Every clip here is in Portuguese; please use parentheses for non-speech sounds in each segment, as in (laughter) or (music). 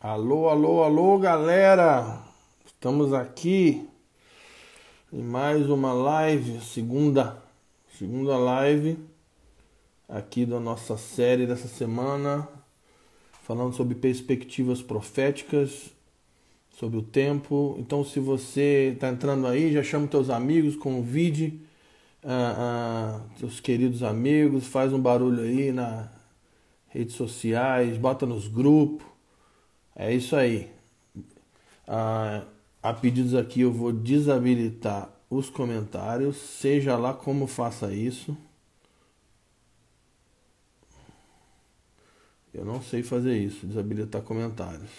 Alô, alô, alô, galera! Estamos aqui em mais uma live, segunda, segunda live aqui da nossa série dessa semana, falando sobre perspectivas proféticas, sobre o tempo. Então, se você está entrando aí, já chama teus amigos, convide ah, ah, seus queridos amigos, faz um barulho aí nas redes sociais, bota nos grupos é isso aí. Ah, a pedidos aqui eu vou desabilitar os comentários, seja lá como faça isso. Eu não sei fazer isso, desabilitar comentários.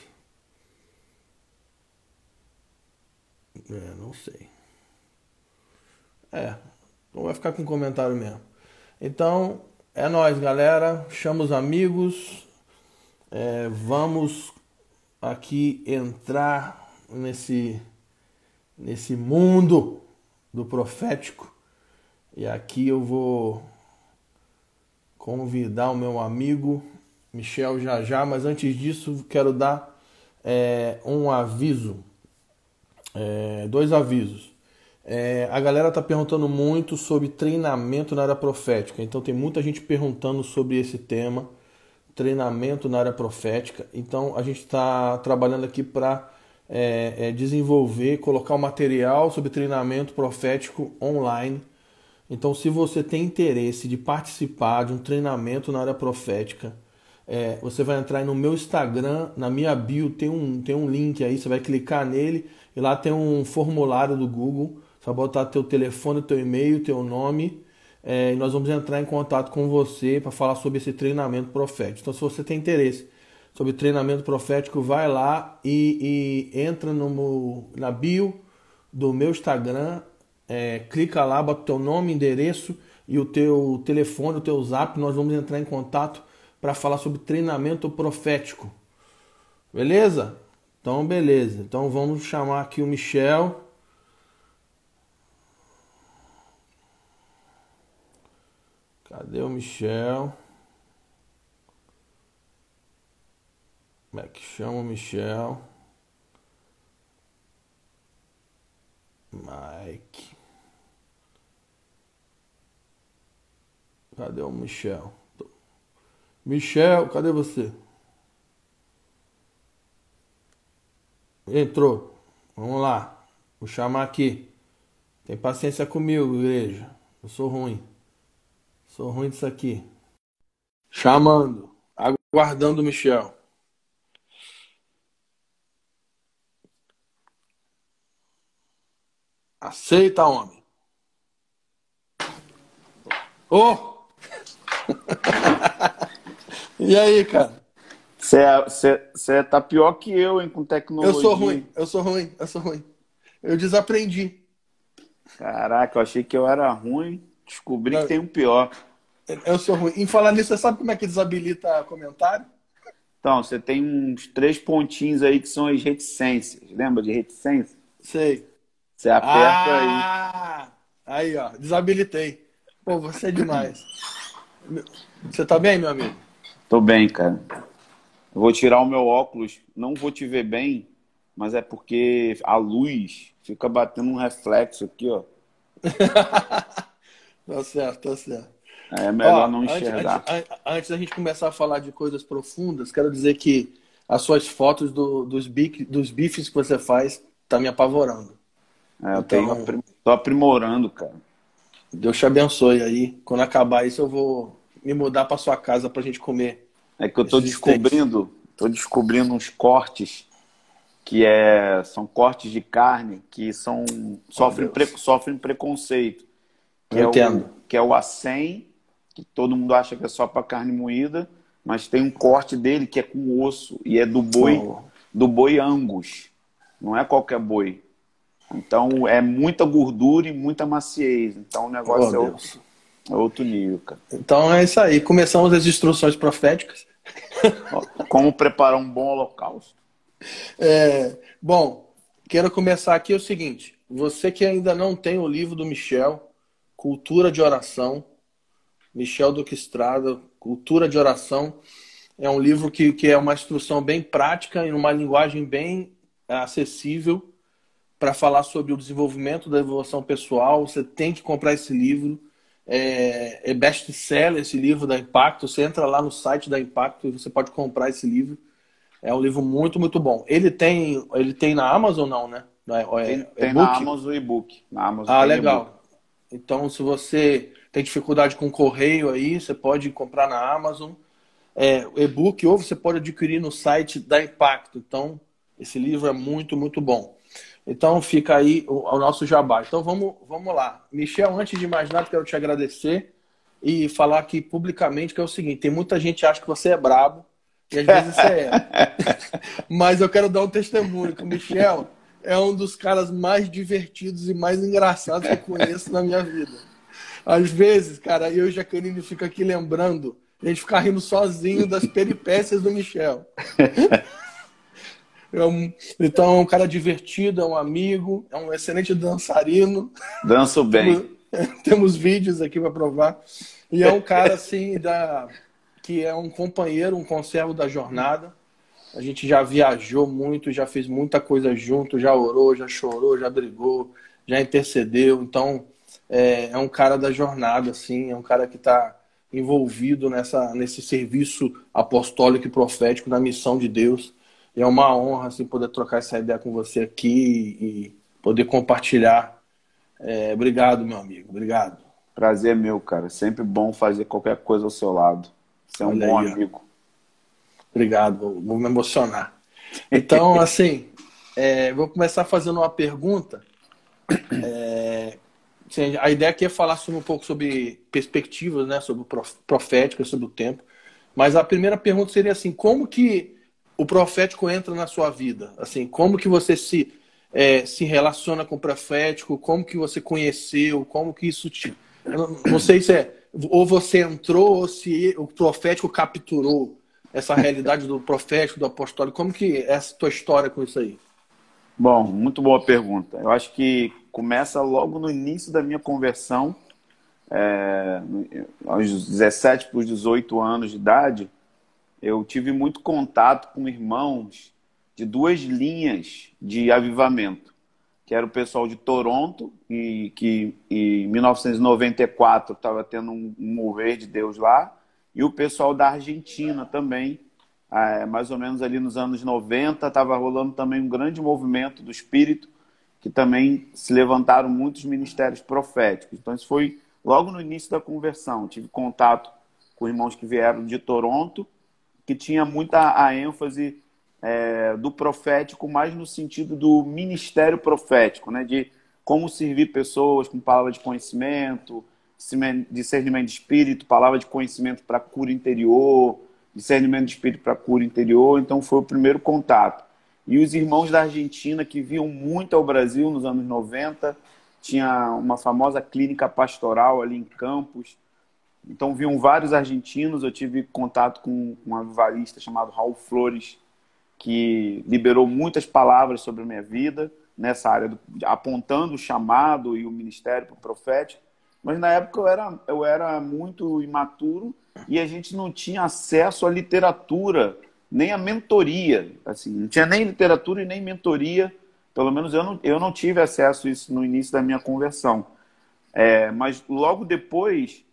É, não sei. É, então vai ficar com comentário mesmo. Então, é nós, galera. Chama os amigos. É, vamos aqui entrar nesse, nesse mundo do profético. E aqui eu vou convidar o meu amigo Michel já já, mas antes disso quero dar é, um aviso, é, dois avisos. É, a galera tá perguntando muito sobre treinamento na área profética, então tem muita gente perguntando sobre esse tema treinamento na área profética. Então a gente está trabalhando aqui para é, é, desenvolver, colocar o um material sobre treinamento profético online. Então, se você tem interesse de participar de um treinamento na área profética, é, você vai entrar no meu Instagram, na minha bio tem um, tem um link aí, você vai clicar nele e lá tem um formulário do Google. Você vai botar teu telefone, teu e-mail, teu nome é, nós vamos entrar em contato com você para falar sobre esse treinamento profético. Então, se você tem interesse sobre treinamento profético, vai lá e, e entra no, na bio do meu Instagram, é, clica lá, bota o teu nome, endereço e o teu telefone, o teu zap, nós vamos entrar em contato para falar sobre treinamento profético. Beleza? Então, beleza. Então, vamos chamar aqui o Michel. Cadê o Michel? Como é que chama o Michel? Mike. Cadê o Michel? Michel, cadê você? Entrou. Vamos lá. Vou chamar aqui. Tem paciência comigo, igreja. Eu sou ruim. Sou ruim disso aqui. Chamando. Aguardando o Michel. Aceita, homem. Ô! Oh! (laughs) e aí, cara? Você tá pior que eu, hein, com tecnologia. Eu sou ruim, eu sou ruim, eu sou ruim. Eu desaprendi. Caraca, eu achei que eu era ruim. Descobri Não. que tem um pior. Eu sou ruim. Em falar nisso, você sabe como é que desabilita comentário? Então, você tem uns três pontinhos aí que são as reticências. Lembra de reticência? Sei. Você aperta ah, aí. Aí, ó. Desabilitei. Pô, você é demais. Você tá bem, meu amigo? Tô bem, cara. Eu vou tirar o meu óculos. Não vou te ver bem, mas é porque a luz fica batendo um reflexo aqui, ó. (laughs) tá certo, tá certo. É melhor Ó, não enxergar. Antes, antes, antes, da gente começar a falar de coisas profundas, quero dizer que as suas fotos do, dos, bic, dos bifes que você faz tá me apavorando. É, eu então, tô aprimorando, cara. Deus te abençoe aí. Quando acabar isso, eu vou me mudar para sua casa pra gente comer. É que eu tô descobrindo, steaks. tô descobrindo uns cortes que é, são cortes de carne que são sofrem, pre, sofrem preconceito. Que eu é entendo. O, que é o acém que todo mundo acha que é só para carne moída, mas tem um corte dele que é com osso e é do boi, oh. do boi Angus. Não é qualquer boi. Então é muita gordura e muita maciez. Então o negócio oh, é, outro, é, outro, nível, cara. Então é isso aí. Começamos as instruções proféticas. Como preparar um bom holocausto. É, bom, quero começar aqui o seguinte. Você que ainda não tem o livro do Michel, Cultura de Oração, Michel Duque Estrada, Cultura de Oração. É um livro que, que é uma instrução bem prática e numa linguagem bem acessível para falar sobre o desenvolvimento da evolução pessoal. Você tem que comprar esse livro. É, é best-seller esse livro da Impacto. Você entra lá no site da Impacto e você pode comprar esse livro. É um livro muito, muito bom. Ele tem, ele tem na Amazon, não, né? É, tem, tem na Amazon e-book. Na Amazon ah, legal. Então, se você tem dificuldade com correio aí, você pode comprar na Amazon. É, e-book ou você pode adquirir no site da Impacto. Então, esse livro é muito, muito bom. Então fica aí o, o, nosso jabá. Então vamos, vamos lá. Michel, antes de mais nada, quero te agradecer e falar aqui publicamente que é o seguinte: tem muita gente que acha que você é brabo, e às vezes você é. (laughs) Mas eu quero dar um testemunho que o Michel é um dos caras mais divertidos e mais engraçados que eu conheço na minha vida. Às vezes, cara, eu e Jaqueline fica aqui lembrando, a gente fica rindo sozinho das peripécias do Michel. (laughs) É um, então, é um cara divertido, é um amigo, é um excelente dançarino. Danço bem. Temos, (laughs) temos vídeos aqui para provar. E é um cara, assim, da, que é um companheiro, um conservo da jornada. A gente já viajou muito, já fez muita coisa junto, já orou, já chorou, já brigou, já intercedeu. Então, é, é um cara da jornada, assim, é um cara que está envolvido nessa, nesse serviço apostólico e profético na missão de Deus. E é uma honra assim, poder trocar essa ideia com você aqui e poder compartilhar. É, obrigado, meu amigo. Obrigado. Prazer meu, cara. Sempre bom fazer qualquer coisa ao seu lado. Você é um Olha bom aí, amigo. Obrigado, vou, vou, me emocionar. Então, (laughs) assim, é, vou começar fazendo uma pergunta. É, assim, a ideia aqui é falar sobre, um pouco sobre perspectivas, né, sobre profética, sobre o tempo. Mas a primeira pergunta seria assim: como que o profético entra na sua vida? Assim, como que você se é, se relaciona com o profético? Como que você conheceu? Como que isso te... não, sei se é ou você entrou ou se o profético capturou essa realidade do profético, do apostólico. Como que é a tua história com isso aí? Bom, muito boa pergunta. Eu acho que começa logo no início da minha conversão, é, aos 17 para os 18 anos de idade, eu tive muito contato com irmãos de duas linhas de avivamento, que era o pessoal de Toronto, e que em 1994 estava tendo um, mover de Deus lá, e o pessoal da Argentina também, é, mais ou menos ali nos anos 90, estava rolando também um grande movimento do Espírito, que também se levantaram muitos ministérios proféticos. Então, isso foi logo no início da conversão. tive contato com irmãos que vieram de Toronto que tinha muita a ênfase é, do profético, mais no sentido do ministério profético, né? de como servir pessoas com palavra de conhecimento, discernimento de espírito, palavra de conhecimento para cura interior, discernimento de espírito para cura interior. Então foi o primeiro contato. E os irmãos da Argentina que viam muito ao Brasil nos anos 90, tinha uma famosa clínica pastoral ali em Campos, então viam vários argentinos, eu tive contato com um avivalista chamado Raul Flores, que liberou muitas palavras sobre a minha vida nessa área, do, apontando o chamado e o ministério para o profético. Mas na época eu era, eu era muito imaturo e a gente não tinha acesso à literatura, nem à mentoria. Assim, não tinha nem literatura e nem mentoria. Pelo menos eu não, eu não tive acesso a isso no início da minha conversão. É, mas logo depois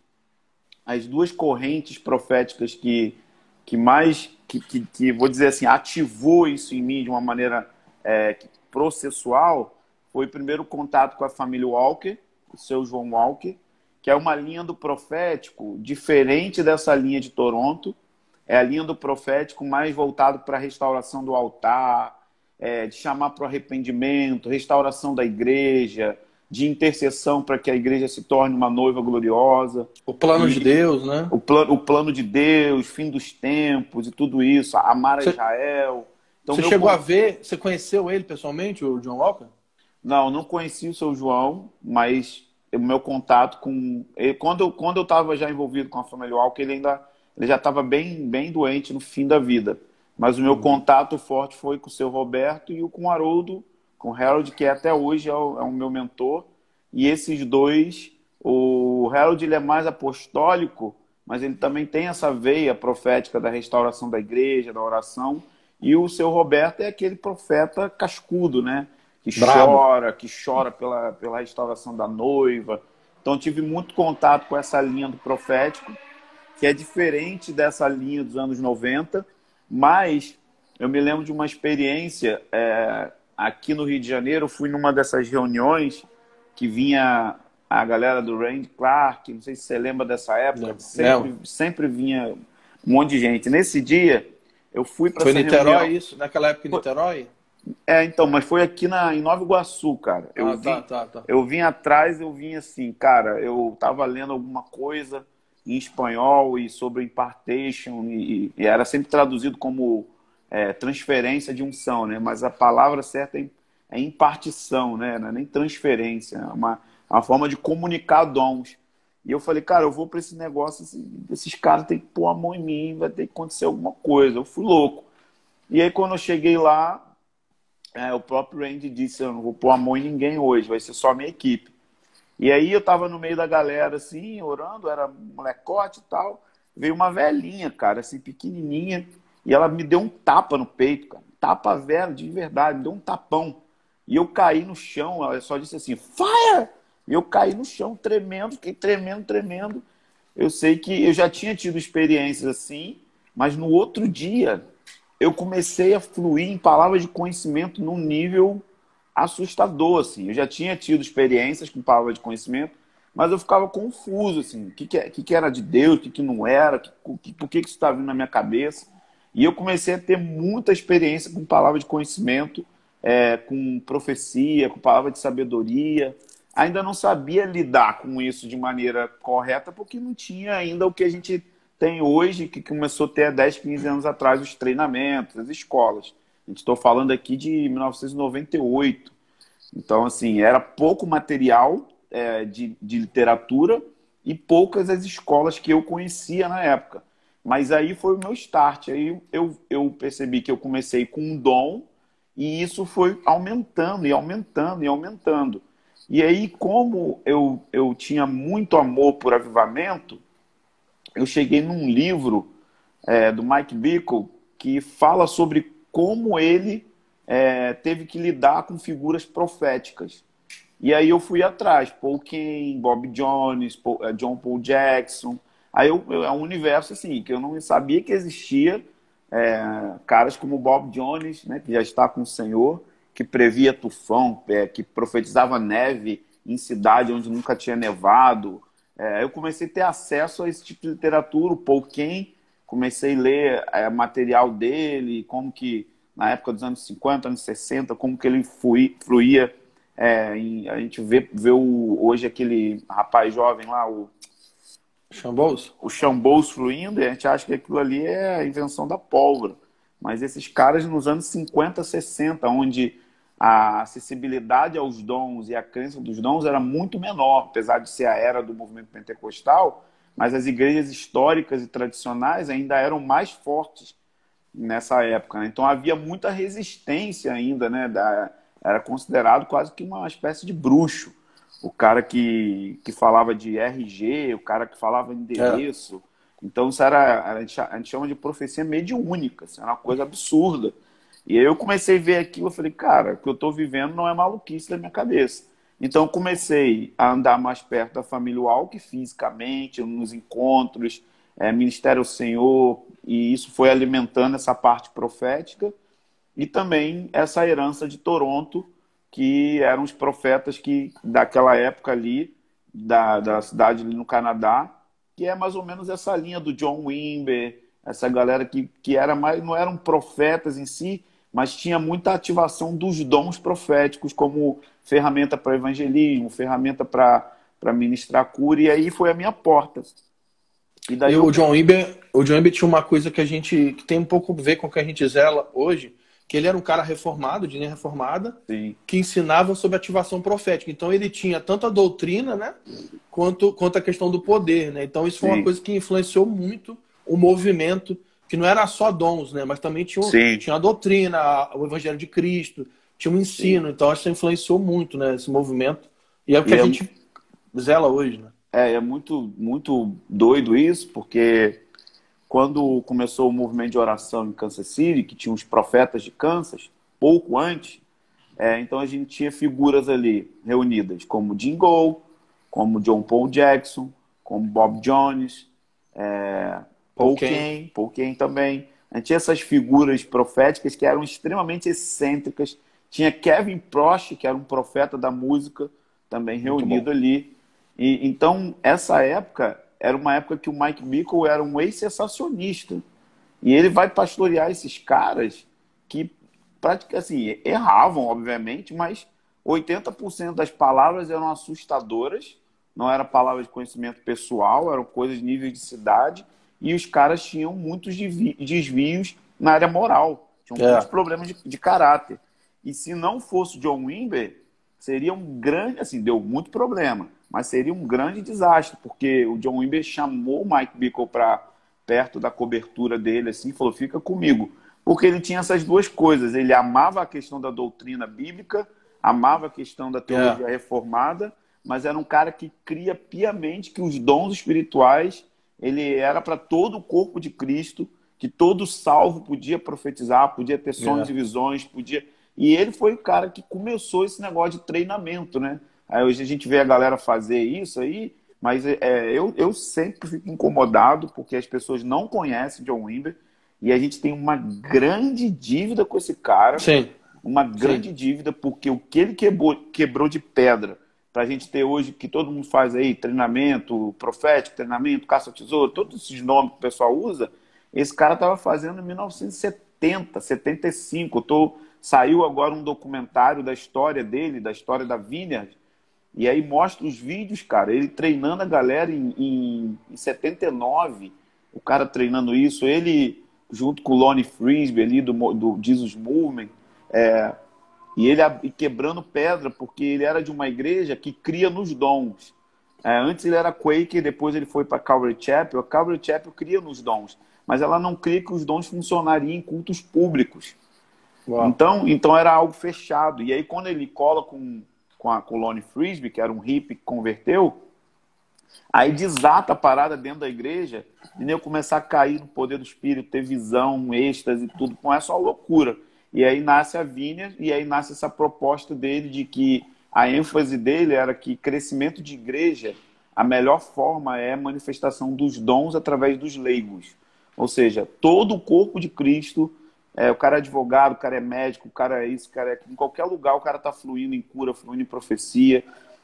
as duas correntes proféticas que, que mais, que, que, que vou dizer assim, ativou isso em mim de uma maneira é, processual, foi o primeiro contato com a família Walker, o seu João Walker, que é uma linha do profético diferente dessa linha de Toronto. É a linha do profético mais voltado para a restauração do altar, é, de chamar para o arrependimento, restauração da igreja, de intercessão para que a igreja se torne uma noiva gloriosa. O plano e, de Deus, né? O, plan, o plano de Deus, fim dos tempos e tudo isso, amar você, Israel. Então, você chegou a ver, você conheceu ele pessoalmente, o John Walker? Não, não conheci o seu João, mas o meu contato com ele, quando eu quando eu estava já envolvido com a família Walker, ele ainda ele já estava bem bem doente no fim da vida. Mas o meu uhum. contato forte foi com o seu Roberto e o com o Haroldo com o Harold, que até hoje é o, é o meu mentor. E esses dois, o Harold ele é mais apostólico mas ele também tem essa veia profética da restauração da igreja, da oração. E o seu Roberto é aquele profeta cascudo, né? Que Bravo. chora, que chora pela, pela restauração da noiva. Então tive muito contato com essa linha do profético, que é diferente dessa linha dos anos 90, mas eu me lembro de uma experiência é, aqui no Rio de Janeiro, eu fui numa dessas reuniões que vinha a galera do Randy Clark, não sei se você lembra dessa época, não, sempre, não. sempre vinha um monte de gente. Nesse dia, eu fui para Foi Niterói reunião. isso? Naquela época em Niterói? É, então, mas foi aqui na, em Nova Iguaçu, cara. Eu, ah, vim, tá, tá, tá. eu vim atrás, eu vim assim, cara, eu tava lendo alguma coisa em espanhol e sobre impartation, e, e era sempre traduzido como é, transferência de unção, né? Mas a palavra certa é, é impartição, né? Não é nem transferência, é uma, uma forma de comunicar dons. E eu falei, cara, eu vou para esse negócio, esses caras têm que pôr a mão em mim, vai ter que acontecer alguma coisa. Eu fui louco. E aí, quando eu cheguei lá, é, o próprio Randy disse: Eu não vou pôr a mão em ninguém hoje, vai ser só minha equipe. E aí, eu tava no meio da galera, assim, orando, era molecote e tal. Veio uma velhinha, cara, assim, pequenininha, e ela me deu um tapa no peito, cara. Tapa velho, de verdade, me deu um tapão. E eu caí no chão, ela só disse assim: Fire! E eu caí no chão, tremendo, fiquei tremendo, tremendo. Eu sei que eu já tinha tido experiências assim, mas no outro dia eu comecei a fluir em palavras de conhecimento num nível assustador, assim. Eu já tinha tido experiências com palavras de conhecimento, mas eu ficava confuso, assim. O que, que, é, que, que era de Deus, o que, que não era, que, que, por que, que isso estava vindo na minha cabeça. E eu comecei a ter muita experiência com palavra de conhecimento, é, com profecia, com palavra de sabedoria, ainda não sabia lidar com isso de maneira correta, porque não tinha ainda o que a gente tem hoje, que começou a ter há 10, 15 anos atrás, os treinamentos, as escolas. A gente estou falando aqui de 1998. Então, assim, era pouco material é, de, de literatura e poucas as escolas que eu conhecia na época. Mas aí foi o meu start. Aí eu, eu percebi que eu comecei com um dom e isso foi aumentando e aumentando e aumentando. E aí, como eu, eu tinha muito amor por avivamento, eu cheguei num livro é, do Mike Bickle que fala sobre como ele é, teve que lidar com figuras proféticas. E aí eu fui atrás, Paul King, Bob Jones, Paul, é, John Paul Jackson. Aí eu, eu, é um universo assim que eu não sabia que existia é, caras como Bob Jones, né, que já está com o Senhor, que previa tufão, é, que profetizava neve em cidade onde nunca tinha nevado. É, eu comecei a ter acesso a esse tipo de literatura, o Paul Ken, comecei a ler é, material dele, como que na época dos anos 50, anos 60, como que ele fui, fluía. É, em, a gente vê, vê o, hoje aquele rapaz jovem lá, o Chambous? O Chambous fluindo, e a gente acha que aquilo ali é a invenção da pólvora. Mas esses caras nos anos 50, 60, onde a acessibilidade aos dons e a crença dos dons era muito menor, apesar de ser a era do movimento pentecostal, mas as igrejas históricas e tradicionais ainda eram mais fortes nessa época. Né? Então havia muita resistência ainda, né? Da, era considerado quase que uma espécie de bruxo. O cara que, que falava de RG, o cara que falava endereço. É. Então isso era, a gente, a gente chama de profecia mediúnica, isso era uma coisa absurda. E aí eu comecei a ver aquilo, eu falei, cara, o que eu estou vivendo não é maluquice da minha cabeça. Então comecei a andar mais perto da família Walk fisicamente, nos encontros, é, Ministério ao Senhor, e isso foi alimentando essa parte profética e também essa herança de Toronto, que eram os profetas que daquela época ali, da, da cidade ali no Canadá, que é mais ou menos essa linha do John Wimber, essa galera que, que era mais, não eram profetas em si, mas tinha muita ativação dos dons proféticos como ferramenta para evangelismo, ferramenta para ministrar cura, e aí foi a minha porta. E daí e eu... o John Iber, o John Iber tinha uma coisa que a gente que tem um pouco a ver com o que a gente zela hoje, que ele era um cara reformado, de linha reformada, Sim. que ensinava sobre ativação profética. Então ele tinha tanto a doutrina, né, quanto, quanto a questão do poder, né? Então isso foi Sim. uma coisa que influenciou muito o movimento que não era só dons, né? Mas também tinha, tinha a doutrina, o Evangelho de Cristo, tinha um ensino. Sim. Então isso influenciou muito, né? Esse movimento. E é o que e a é... gente zela hoje, né? É, é muito, muito doido isso, porque quando começou o movimento de oração em Kansas City, que tinha os profetas de Kansas, pouco antes, é, então a gente tinha figuras ali reunidas, como Jim Gold, como John Paul Jackson, como Bob Jones, é, Paul, Kane também. A gente tinha essas figuras proféticas que eram extremamente excêntricas. Tinha Kevin Prost, que era um profeta da música, também reunido ali. E, então, essa época era uma época que o Mike Bickle era um ex-sensacionista. E ele vai pastorear esses caras que, praticamente, assim, erravam, obviamente, mas 80% das palavras eram assustadoras, não era palavra de conhecimento pessoal, eram coisas de nível de cidade, e os caras tinham muitos desvios na área moral, tinham é. muitos problemas de, de, caráter. E se não fosse o John Wimber, seria um grande, assim, deu muito problema, mas seria um grande desastre, porque o John Wimber chamou o Mike Bickle para perto da cobertura dele, assim, falou, fica comigo. Porque ele tinha essas duas coisas, ele amava a questão da doutrina bíblica, amava a questão da teologia é. reformada, mas era um cara que cria piamente que os dons espirituais ele era para todo o corpo de Cristo, que todo salvo podia profetizar, podia ter sonhos é. e visões, podia. E ele foi o cara que começou esse negócio de treinamento, né? Aí hoje a gente vê a galera fazer isso aí, mas é, eu, eu sempre fico incomodado porque as pessoas não conhecem John Wimber e a gente tem uma grande dívida com esse cara. Sim. Uma grande Sim. dívida porque o que ele quebrou, quebrou de pedra para a gente ter hoje, que todo mundo faz aí, treinamento profético, treinamento, caça ao tesouro, todos esses nomes que o pessoal usa, esse cara estava fazendo em 1970, 75. Tô, saiu agora um documentário da história dele, da história da Vineyard, e aí mostra os vídeos, cara, ele treinando a galera em, em, em 79, o cara treinando isso, ele junto com o Lonnie Frisbee ali do, do Jesus Movement, é, e ele quebrando pedra, porque ele era de uma igreja que cria nos dons. É, antes ele era Quaker, depois ele foi para Calvary Chapel. A Calvary Chapel cria nos dons, mas ela não cria que os dons funcionariam em cultos públicos. Então, então era algo fechado. E aí quando ele cola com, com a Colone Frisbee, que era um hippie que converteu, aí desata a parada dentro da igreja e eu começar a cair no poder do Espírito, ter visão, êxtase, tudo com essa loucura. E aí nasce a Vinha, e aí nasce essa proposta dele de que a ênfase dele era que crescimento de igreja, a melhor forma é a manifestação dos dons através dos leigos. Ou seja, todo o corpo de Cristo, é, o cara é advogado, o cara é médico, o cara é isso, o cara é... Em qualquer lugar o cara está fluindo em cura, fluindo em profecia.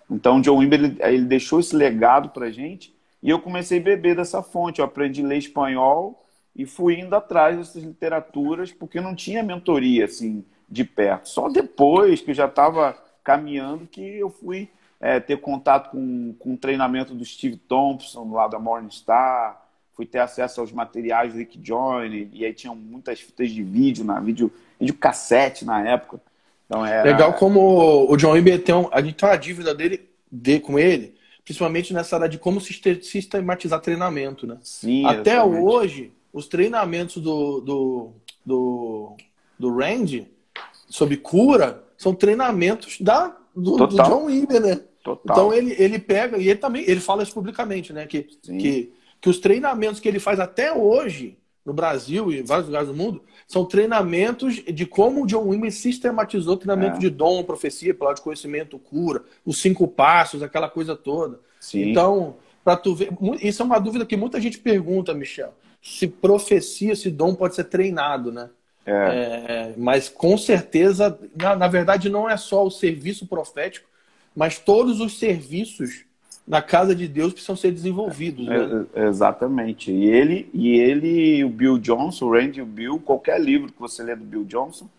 Então, John Wimber, ele, ele deixou esse legado para gente, e eu comecei a beber dessa fonte. Eu aprendi a ler espanhol, e fui indo atrás dessas literaturas porque não tinha mentoria assim de perto. Só depois que eu já estava caminhando que eu fui é, ter contato com, com o treinamento do Steve Thompson lá da Morningstar, fui ter acesso aos materiais do Rick Joyner, e aí tinham muitas fitas de vídeo, na vídeo, vídeo cassete na época. Então era... Legal como o John Iber tem um, a gente tem uma dívida dele de, com ele, principalmente nessa área de como sistematizar treinamento, né? Sim, Até exatamente. hoje, os treinamentos do, do, do, do Randy sobre cura são treinamentos da, do, do John Wimber, né? Total. Então ele, ele pega, e ele também ele fala isso publicamente, né? Que, que, que os treinamentos que ele faz até hoje no Brasil e em vários lugares do mundo são treinamentos de como o John Wimber sistematizou treinamento é. de dom, profecia, palavra de conhecimento, cura, os cinco passos, aquela coisa toda. Sim. Então, para tu ver, isso é uma dúvida que muita gente pergunta, Michel se profecia, se dom pode ser treinado, né? É. É, mas com certeza, na, na, verdade, não é só o serviço profético, mas todos os serviços na casa de Deus precisam ser desenvolvidos. Né? É, exatamente. E ele, e ele, o Bill Johnson, o Randy o Bill, qualquer livro que você lê do Bill Johnson,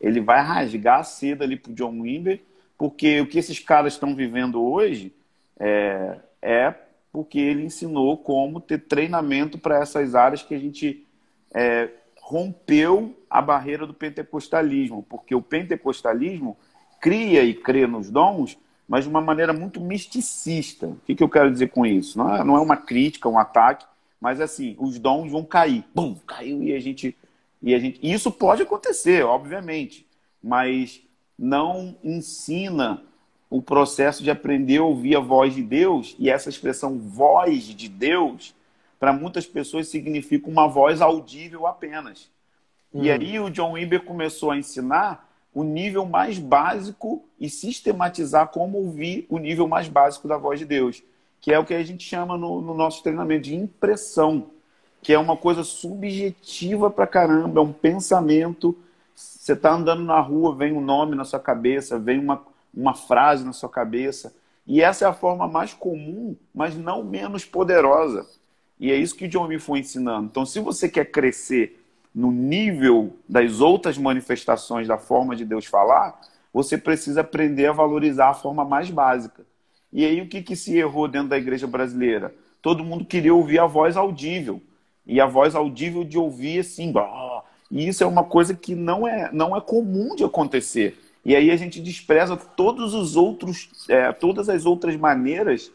ele vai rasgar a seda ali pro John Wimber, porque o que esses caras estão vivendo hoje é, é porque ele ensinou como ter treinamento para essas áreas que a gente é, rompeu a barreira do pentecostalismo, porque o pentecostalismo cria e crê nos dons, mas de uma maneira muito misticista. O que, que eu quero dizer com isso? Não é, não é uma crítica, um ataque, mas assim, os dons vão cair. Bum, caiu e a gente. E a gente. Isso pode acontecer, obviamente, mas não ensina o processo de aprender a ouvir a voz de Deus, e essa expressão voz de Deus, para muitas pessoas significa uma voz audível apenas. Hum. E aí o John Wimber começou a ensinar o nível mais básico e sistematizar como ouvir o nível mais básico da voz de Deus, que é o que a gente chama no, no nosso treinamento de impressão, que é uma coisa subjetiva pra caramba, é um pensamento. Você está andando na rua, vem um nome na sua cabeça, vem uma, uma frase na sua cabeça. E essa é a forma mais comum, mas não menos poderosa. E é isso que o John me foi ensinando. Então, se você quer crescer no nível das outras manifestações da forma de Deus falar, você precisa aprender a valorizar a forma mais básica. E aí, o que, que se errou dentro da igreja brasileira? Todo mundo queria ouvir a voz audível. E a voz audível de ouvir assim. E isso é uma coisa que não é, não é comum de acontecer. E aí a gente despreza todos os outros, é, todas as outras maneiras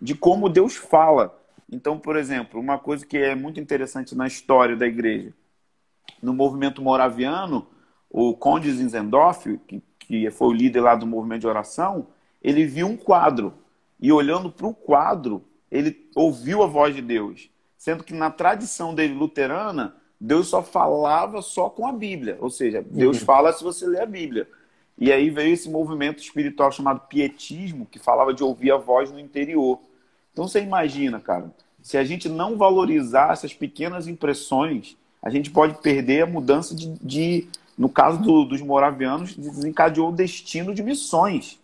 de como Deus fala. Então, por exemplo, uma coisa que é muito interessante na história da igreja, no movimento moraviano, o Conde Zinzendorf, que, que foi o líder lá do movimento de oração, ele viu um quadro e olhando para o quadro, ele ouviu a voz de Deus, sendo que na tradição dele luterana, Deus só falava só com a Bíblia, ou seja, Deus uhum. fala se você ler a Bíblia. E aí veio esse movimento espiritual chamado pietismo, que falava de ouvir a voz no interior. Então você imagina, cara, se a gente não valorizar essas pequenas impressões, a gente pode perder a mudança de, de no caso do, dos moravianos, desencadeou o destino de missões.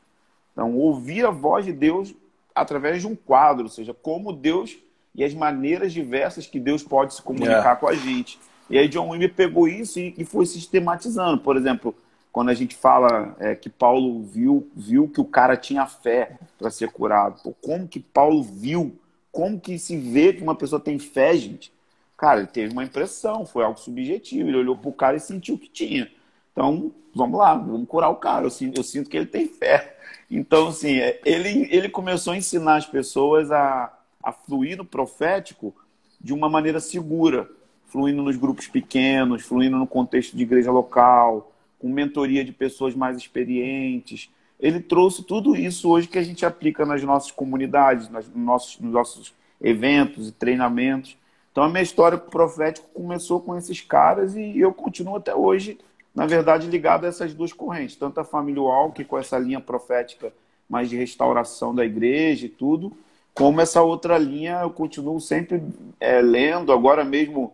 Então, ouvir a voz de Deus através de um quadro, ou seja, como Deus e as maneiras diversas que Deus pode se comunicar é. com a gente. E aí John Wimber pegou isso e, e foi sistematizando. Por exemplo, quando a gente fala é, que Paulo viu, viu que o cara tinha fé para ser curado. Pô, como que Paulo viu? Como que se vê que uma pessoa tem fé, gente? Cara, ele teve uma impressão, foi algo subjetivo. Ele olhou pro cara e sentiu que tinha. Então, vamos lá, vamos curar o cara. Eu sinto, eu sinto que ele tem fé. Então, assim, é, ele, ele começou a ensinar as pessoas a, a fluir no profético de uma maneira segura, fluindo nos grupos pequenos, fluindo no contexto de igreja local, com mentoria de pessoas mais experientes. Ele trouxe tudo isso hoje que a gente aplica nas nossas comunidades, nas, nos, nossos, nos nossos eventos e treinamentos. Então a minha história profética começou com esses caras e eu continuo até hoje, na verdade, ligado a essas duas correntes, tanto a família Walk com essa linha profética mais de restauração da igreja e tudo, como essa outra linha eu continuo sempre é, lendo, agora mesmo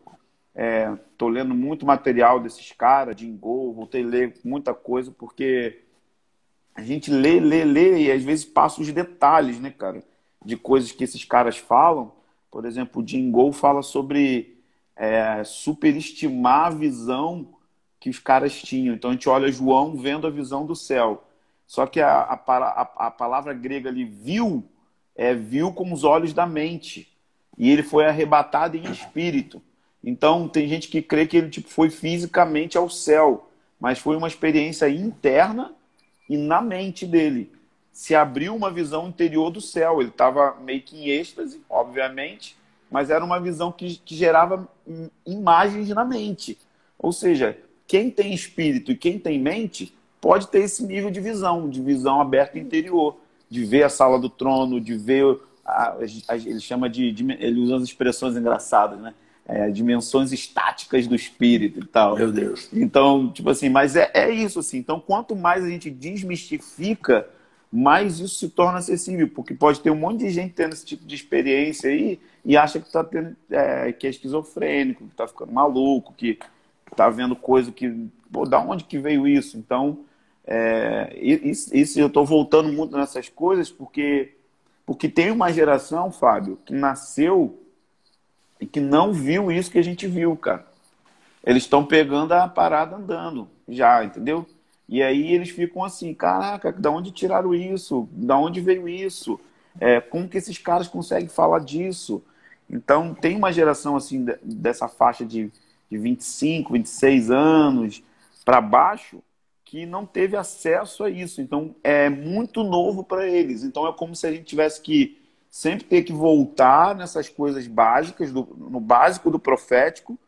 Estou é, lendo muito material desses caras, de Ingol, voltei a ler muita coisa, porque a gente lê, lê, lê e às vezes passa os detalhes, né, cara, de coisas que esses caras falam. Por exemplo, o Jim Gol fala sobre é, superestimar a visão que os caras tinham. Então a gente olha João vendo a visão do céu. Só que a, a, a, a palavra grega ali, viu, é viu com os olhos da mente. E ele foi arrebatado em espírito. Então, tem gente que crê que ele tipo, foi fisicamente ao céu, mas foi uma experiência interna e na mente dele. Se abriu uma visão interior do céu. Ele estava meio que em êxtase, obviamente, mas era uma visão que, que gerava imagens na mente. Ou seja, quem tem espírito e quem tem mente pode ter esse nível de visão, de visão aberta interior, de ver a sala do trono, de ver. A, a, ele chama de, de. Ele usa as expressões engraçadas, né? É, dimensões estáticas do espírito e tal. Meu Deus. Então, tipo assim, mas é, é isso, assim. Então, quanto mais a gente desmistifica, mais isso se torna acessível, porque pode ter um monte de gente tendo esse tipo de experiência aí e acha que, tá tendo, é, que é esquizofrênico, que tá ficando maluco, que tá vendo coisa que. Pô, da onde que veio isso? Então, é, isso, isso eu estou voltando muito nessas coisas porque, porque tem uma geração, Fábio, que nasceu e que não viu isso que a gente viu, cara. Eles estão pegando a parada andando já, entendeu? E aí eles ficam assim, caraca, da onde tiraram isso? Da onde veio isso? É, como que esses caras conseguem falar disso? Então tem uma geração assim dessa faixa de, de 25, 26 anos para baixo que não teve acesso a isso. Então é muito novo para eles. Então é como se a gente tivesse que sempre ter que voltar nessas coisas básicas, do, no básico do profético,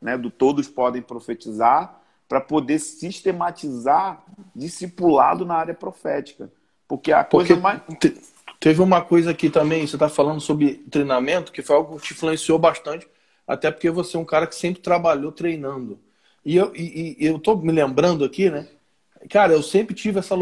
né, do todos podem profetizar, para poder sistematizar discipulado na área profética. Porque a coisa Porque mais. Teve uma coisa aqui também, você está falando sobre treinamento, que foi algo que te influenciou bastante, até porque você é um cara que sempre trabalhou treinando. E eu, e, e eu tô me lembrando aqui, né? Cara, eu sempre tive essa,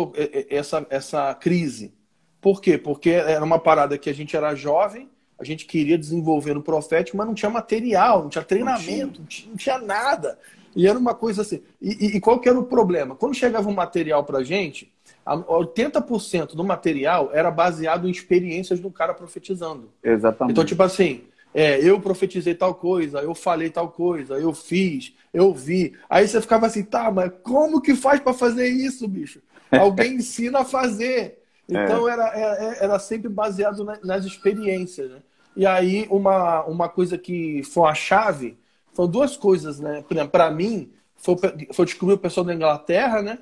essa, essa crise. Por quê? Porque era uma parada que a gente era jovem, a gente queria desenvolver no profético, mas não tinha material, não tinha treinamento, não tinha, não tinha nada. E era uma coisa assim. E, e, qual que era o problema? Quando chegava um material pra gente, 80% do material era baseado em experiências do cara profetizando. Exatamente. Então, tipo assim, é, eu profetizei tal coisa, eu falei tal coisa, eu fiz, eu vi. Aí você ficava assim, tá, mas como que faz para fazer isso, bicho? (laughs) Alguém ensina a fazer. Então é. era, era, era, sempre baseado nas experiências. Né? E aí, uma, uma coisa que foi a chave, foram duas coisas, né? Para mim, foi, foi descobrir o pessoal da Inglaterra, né?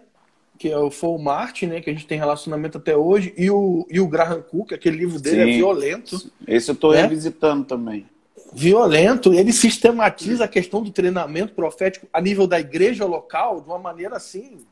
que é o Martin, né, que a gente tem relacionamento até hoje, e o, e o Graham Cook, aquele livro dele é Sim. é violento. Esse eu estou né? revisitando também. Violento, ele sistematiza a questão do treinamento profético a nível da igreja local de uma maneira assim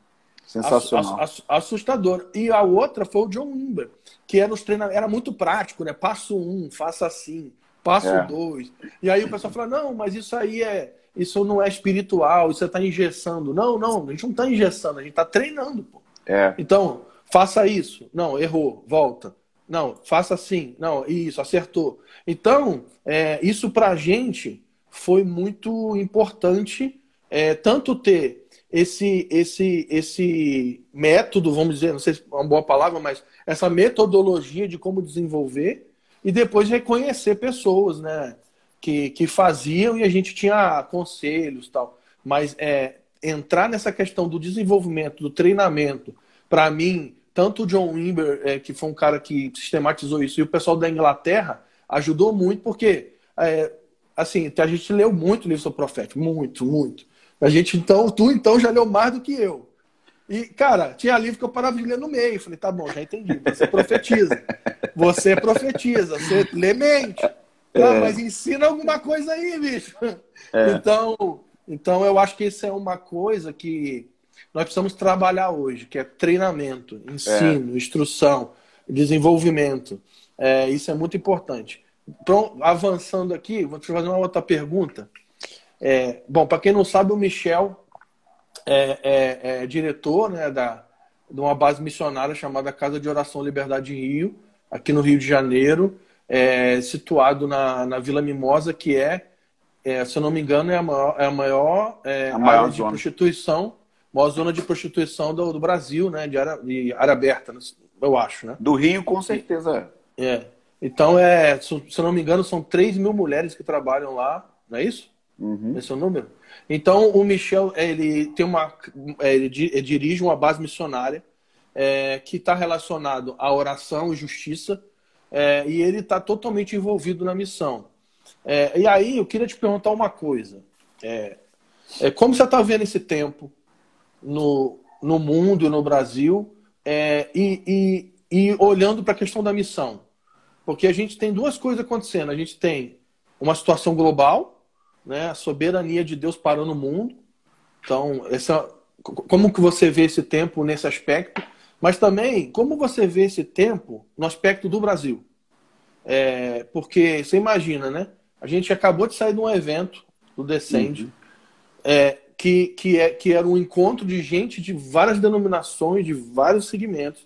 sensacional, assustadora. E a outra foi o John Wimber, que era os treinamentos, era muito prático, né? Passo um, faça assim, passo é. dois. E aí o pessoal fala: não, mas isso aí é isso não é espiritual, isso você está engessando. Não, não, a gente não está engessando, a gente está treinando. Pô. É. Então, faça isso. Não, errou, volta. Não, faça assim. Não, isso, acertou. Então, é, isso para a gente foi muito importante, é, tanto ter esse, esse, esse método, vamos dizer, não sei se é uma boa palavra, mas essa metodologia de como desenvolver e depois reconhecer pessoas, né? que, que faziam e a gente tinha conselhos tal. Mas é, entrar nessa questão do desenvolvimento, do treinamento, para mim, tanto o John Wimber, é, que foi um cara que sistematizou isso, e o pessoal da Inglaterra ajudou muito, porque é, assim, a gente leu muito livro sobre profético, muito, muito. A gente, então, tu então já leu mais do que eu. E, cara, tinha livro que eu parava de ler no meio. Falei, tá bom, já entendi. Você profetiza. Você profetiza, você lê mente. Não, é. mas ensina alguma coisa aí, bicho. É. Então, então, eu acho que isso é uma coisa que nós precisamos trabalhar hoje, que é treinamento, ensino, é. instrução, desenvolvimento. É, isso é muito importante. Então, avançando aqui, vou te fazer uma outra pergunta. É, bom, para quem não sabe, o Michel é, é, é, diretor né, da, de uma base missionária chamada Casa de Oração Liberdade Rio, aqui no Rio de Janeiro é, situado na, na Vila Mimosa, que é, é, se eu não me engano, é a maior, é a maior, a maior área de prostituição, maior zona de prostituição do, do Brasil, né? De área, de área aberta, eu acho, né? Do Rio, com certeza. É. Então, é, se eu não me engano, são 3 mil mulheres que trabalham lá, não é isso? Uhum. Esse é o número? Então, o Michel, ele tem uma, é, ele dirige uma base missionária é, que está relacionado à oração e justiça, é, e ele está totalmente envolvido na missão. É, e aí eu queria te perguntar uma coisa. É, é como você está vendo esse tempo no, no mundo e no Brasil é, e, e, e olhando para a questão da missão? Porque a gente tem duas coisas acontecendo. A gente tem uma situação global, né, a soberania de Deus parando o mundo. Então, essa, como que você vê esse tempo nesse aspecto? Mas também, como você vê esse tempo no aspecto do Brasil? É, porque você imagina, né? A gente acabou de sair de um evento do Descende, uhum. é, que, que, é, que era um encontro de gente de várias denominações, de vários segmentos,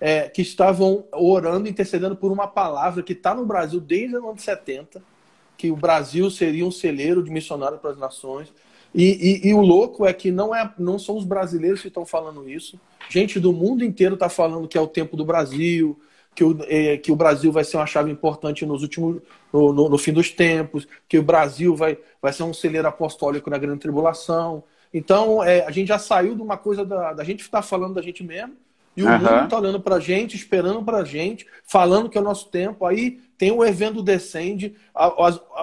é, que estavam orando, intercedendo por uma palavra que está no Brasil desde os anos 70, que o Brasil seria um celeiro de missionário para as nações. E, e, e, o louco é que não, é, não são os brasileiros que estão falando isso. Gente do mundo inteiro está falando que é o tempo do Brasil, que o, é, que o Brasil vai ser uma chave importante nos últimos, no, no, no, fim dos tempos, que o Brasil vai, vai ser um celeiro apostólico na grande tribulação. Então, é, a gente já saiu de uma coisa da, da gente estar falando da gente mesmo, e o uhum. mundo está olhando para a gente, esperando para a gente, falando que é o nosso tempo. Aí tem o evento Descende,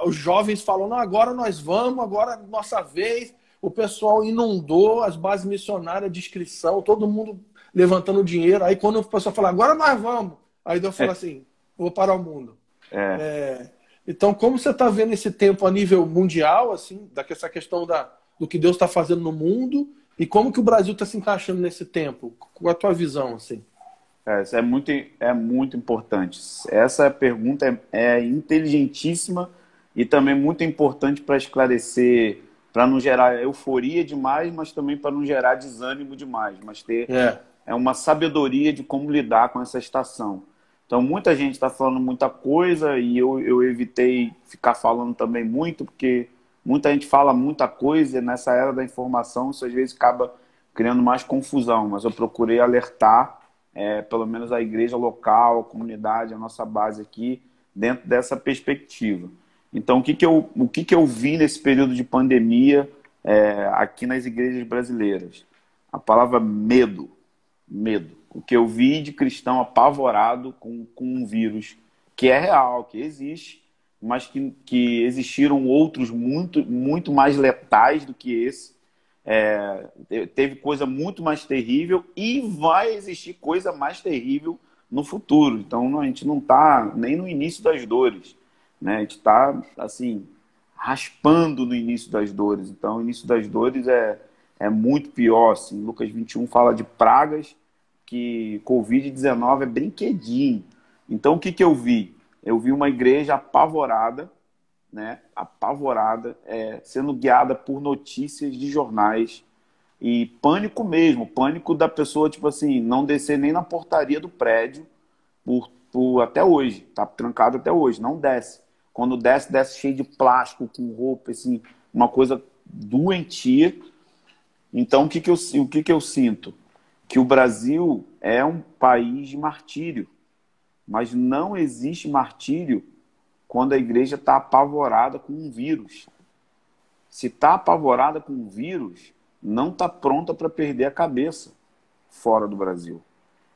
os jovens falando, agora nós vamos, agora é nossa vez. O pessoal inundou as bases missionárias de inscrição, todo mundo levantando dinheiro. Aí quando o pessoal fala, agora nós vamos. Aí Deus fala é. assim, vou parar o mundo. É. É, então, como você está vendo esse tempo a nível mundial, assim, dessa questão da, do que Deus está fazendo no mundo e como que o Brasil está se encaixando nesse tempo? Qual a tua visão, assim? É, isso é muito, é muito importante. Essa pergunta é, é inteligentíssima e também muito importante para esclarecer, para não gerar euforia demais, mas também para não gerar desânimo demais, mas ter é. é uma sabedoria de como lidar com essa estação. Então, muita gente está falando muita coisa e eu, eu evitei ficar falando também muito, porque muita gente fala muita coisa nessa era da informação isso às vezes acaba criando mais confusão. Mas eu procurei alertar, é, pelo menos a igreja local, a comunidade, a nossa base aqui, dentro dessa perspectiva. Então, o que, que, eu, o que, que eu vi nesse período de pandemia é, aqui nas igrejas brasileiras? A palavra medo. Medo o que eu vi de cristão apavorado com, com um vírus que é real, que existe, mas que, que existiram outros muito, muito mais letais do que esse. É, teve coisa muito mais terrível e vai existir coisa mais terrível no futuro. Então a gente não está nem no início das dores. Né? A gente está assim, raspando no início das dores. Então o início das dores é, é muito pior. Assim. Lucas 21 fala de pragas que Covid-19 é brinquedinho. Então, o que, que eu vi? Eu vi uma igreja apavorada, né? Apavorada, é, sendo guiada por notícias de jornais e pânico mesmo, pânico da pessoa, tipo assim, não descer nem na portaria do prédio por, por até hoje, tá trancado até hoje, não desce. Quando desce, desce cheio de plástico, com roupa, assim, uma coisa doentia. Então, o que, que, eu, o que, que eu sinto? que o Brasil é um país de martírio, mas não existe martírio quando a igreja está apavorada com um vírus. Se está apavorada com um vírus, não está pronta para perder a cabeça fora do Brasil.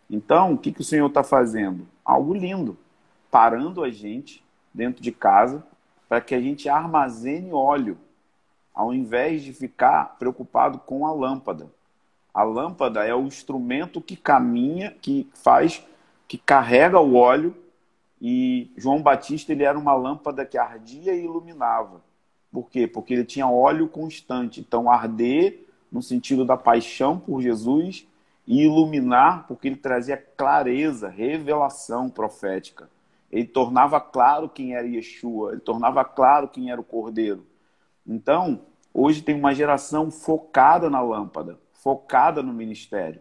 Então, o que, que o Senhor está fazendo? Algo lindo. Parando a gente dentro de casa para que a gente armazene óleo, ao invés de ficar preocupado com a lâmpada. A lâmpada é o instrumento que caminha, que faz, que carrega o óleo. E João Batista ele era uma lâmpada que ardia e iluminava. Por quê? Porque ele tinha óleo constante. Então, arder no sentido da paixão por Jesus e iluminar, porque ele trazia clareza, revelação profética. Ele tornava claro quem era Yeshua, ele tornava claro quem era o Cordeiro. Então, hoje tem uma geração focada na lâmpada focada no ministério.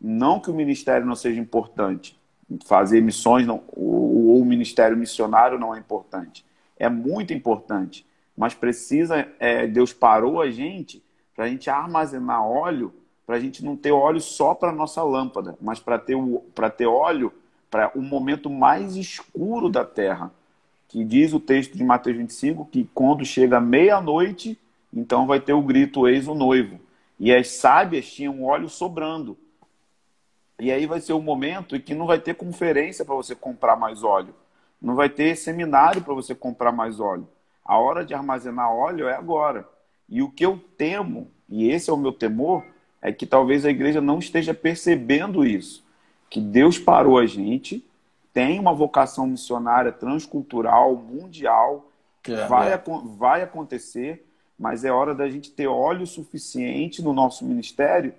Não que o ministério não seja importante, fazer missões não, ou, o ministério missionário não é importante. É muito importante, mas precisa, é, Deus parou a gente para a gente armazenar óleo, para a gente não ter óleo só para nossa lâmpada, mas para ter, ter óleo para o momento mais escuro da terra. Que diz o texto de Mateus 25 que quando chega meia-noite, então vai ter o grito: Eis o noivo. E as sábias tinham óleo sobrando. E aí vai ser o um momento em que não vai ter conferência para você comprar mais óleo. Não vai ter seminário para você comprar mais óleo. A hora de armazenar óleo é agora. E o que eu temo, e esse é o meu temor, é que talvez a igreja não esteja percebendo isso. Que Deus parou a gente, tem uma vocação missionária transcultural, mundial, é, vai, é. vai acontecer, mas é hora da gente ter óleo suficiente no nosso ministério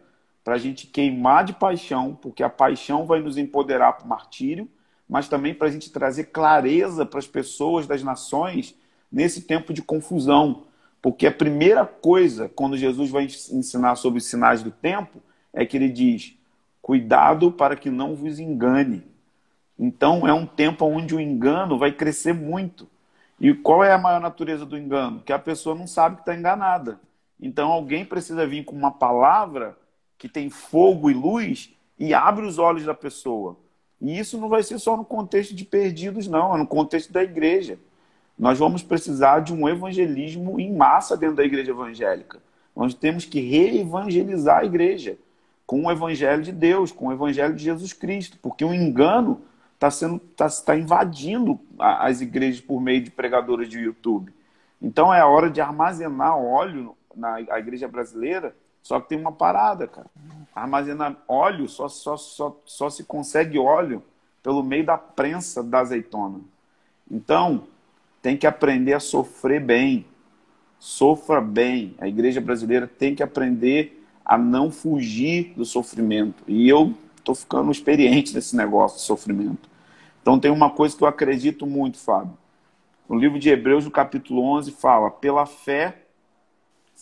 para a gente queimar de paixão, porque a paixão vai nos empoderar para o martírio, mas também para a gente trazer clareza para as pessoas das nações nesse tempo de confusão. Porque a primeira coisa, quando Jesus vai ensinar sobre os sinais do tempo, é que ele diz: cuidado para que não vos engane. Então é um tempo onde o engano vai crescer muito. E qual é a maior natureza do engano? Que a pessoa não sabe que está enganada. Então alguém precisa vir com uma palavra que tem fogo e luz e abre os olhos da pessoa. E isso não vai ser só no contexto de perdidos, não, é no contexto da igreja. Nós vamos precisar de um evangelismo em massa dentro da igreja evangélica. Nós temos que reevangelizar a igreja com o evangelho de Deus, com o evangelho de Jesus Cristo, porque o engano está sendo tá, tá invadindo as igrejas por meio de pregadores de YouTube. Então é a hora de armazenar óleo na igreja brasileira, só que tem uma parada, cara. Armazenar óleo só, só, só, só se consegue óleo pelo meio da prensa da azeitona. Então, tem que aprender a sofrer bem. Sofra bem. A igreja brasileira tem que aprender a não fugir do sofrimento. E eu estou ficando experiente nesse negócio de sofrimento. Então tem uma coisa que eu acredito muito, Fábio. No livro de Hebreus, no capítulo 11, fala: pela fé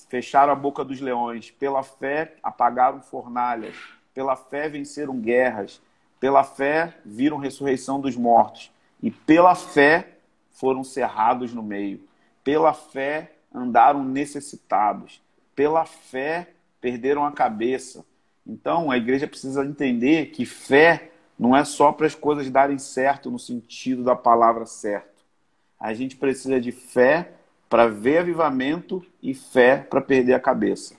fecharam a boca dos leões, pela fé apagaram fornalhas, pela fé venceram guerras, pela fé viram ressurreição dos mortos, e pela fé foram cerrados no meio, pela fé andaram necessitados, pela fé perderam a cabeça. Então a igreja precisa entender que fé não é só para as coisas darem certo no sentido da palavra certo. A gente precisa de fé para ver avivamento e fé para perder a cabeça.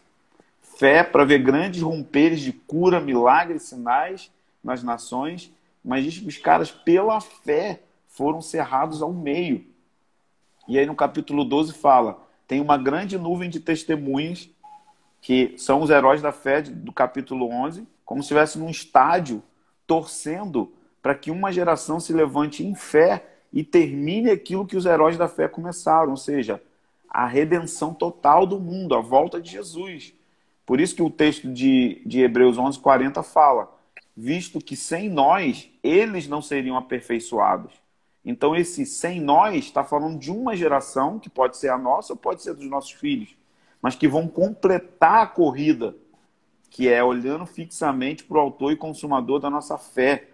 Fé para ver grandes romperes de cura, milagres, sinais nas nações, mas diz que os caras, pela fé, foram cerrados ao meio. E aí no capítulo 12 fala: tem uma grande nuvem de testemunhas, que são os heróis da fé do capítulo 11, como se estivesse num estádio torcendo para que uma geração se levante em fé e termine aquilo que os heróis da fé começaram, ou seja, a redenção total do mundo, a volta de Jesus. Por isso que o texto de, de Hebreus 11, 40 fala, visto que sem nós, eles não seriam aperfeiçoados. Então esse sem nós está falando de uma geração, que pode ser a nossa ou pode ser dos nossos filhos, mas que vão completar a corrida, que é olhando fixamente para o autor e consumador da nossa fé.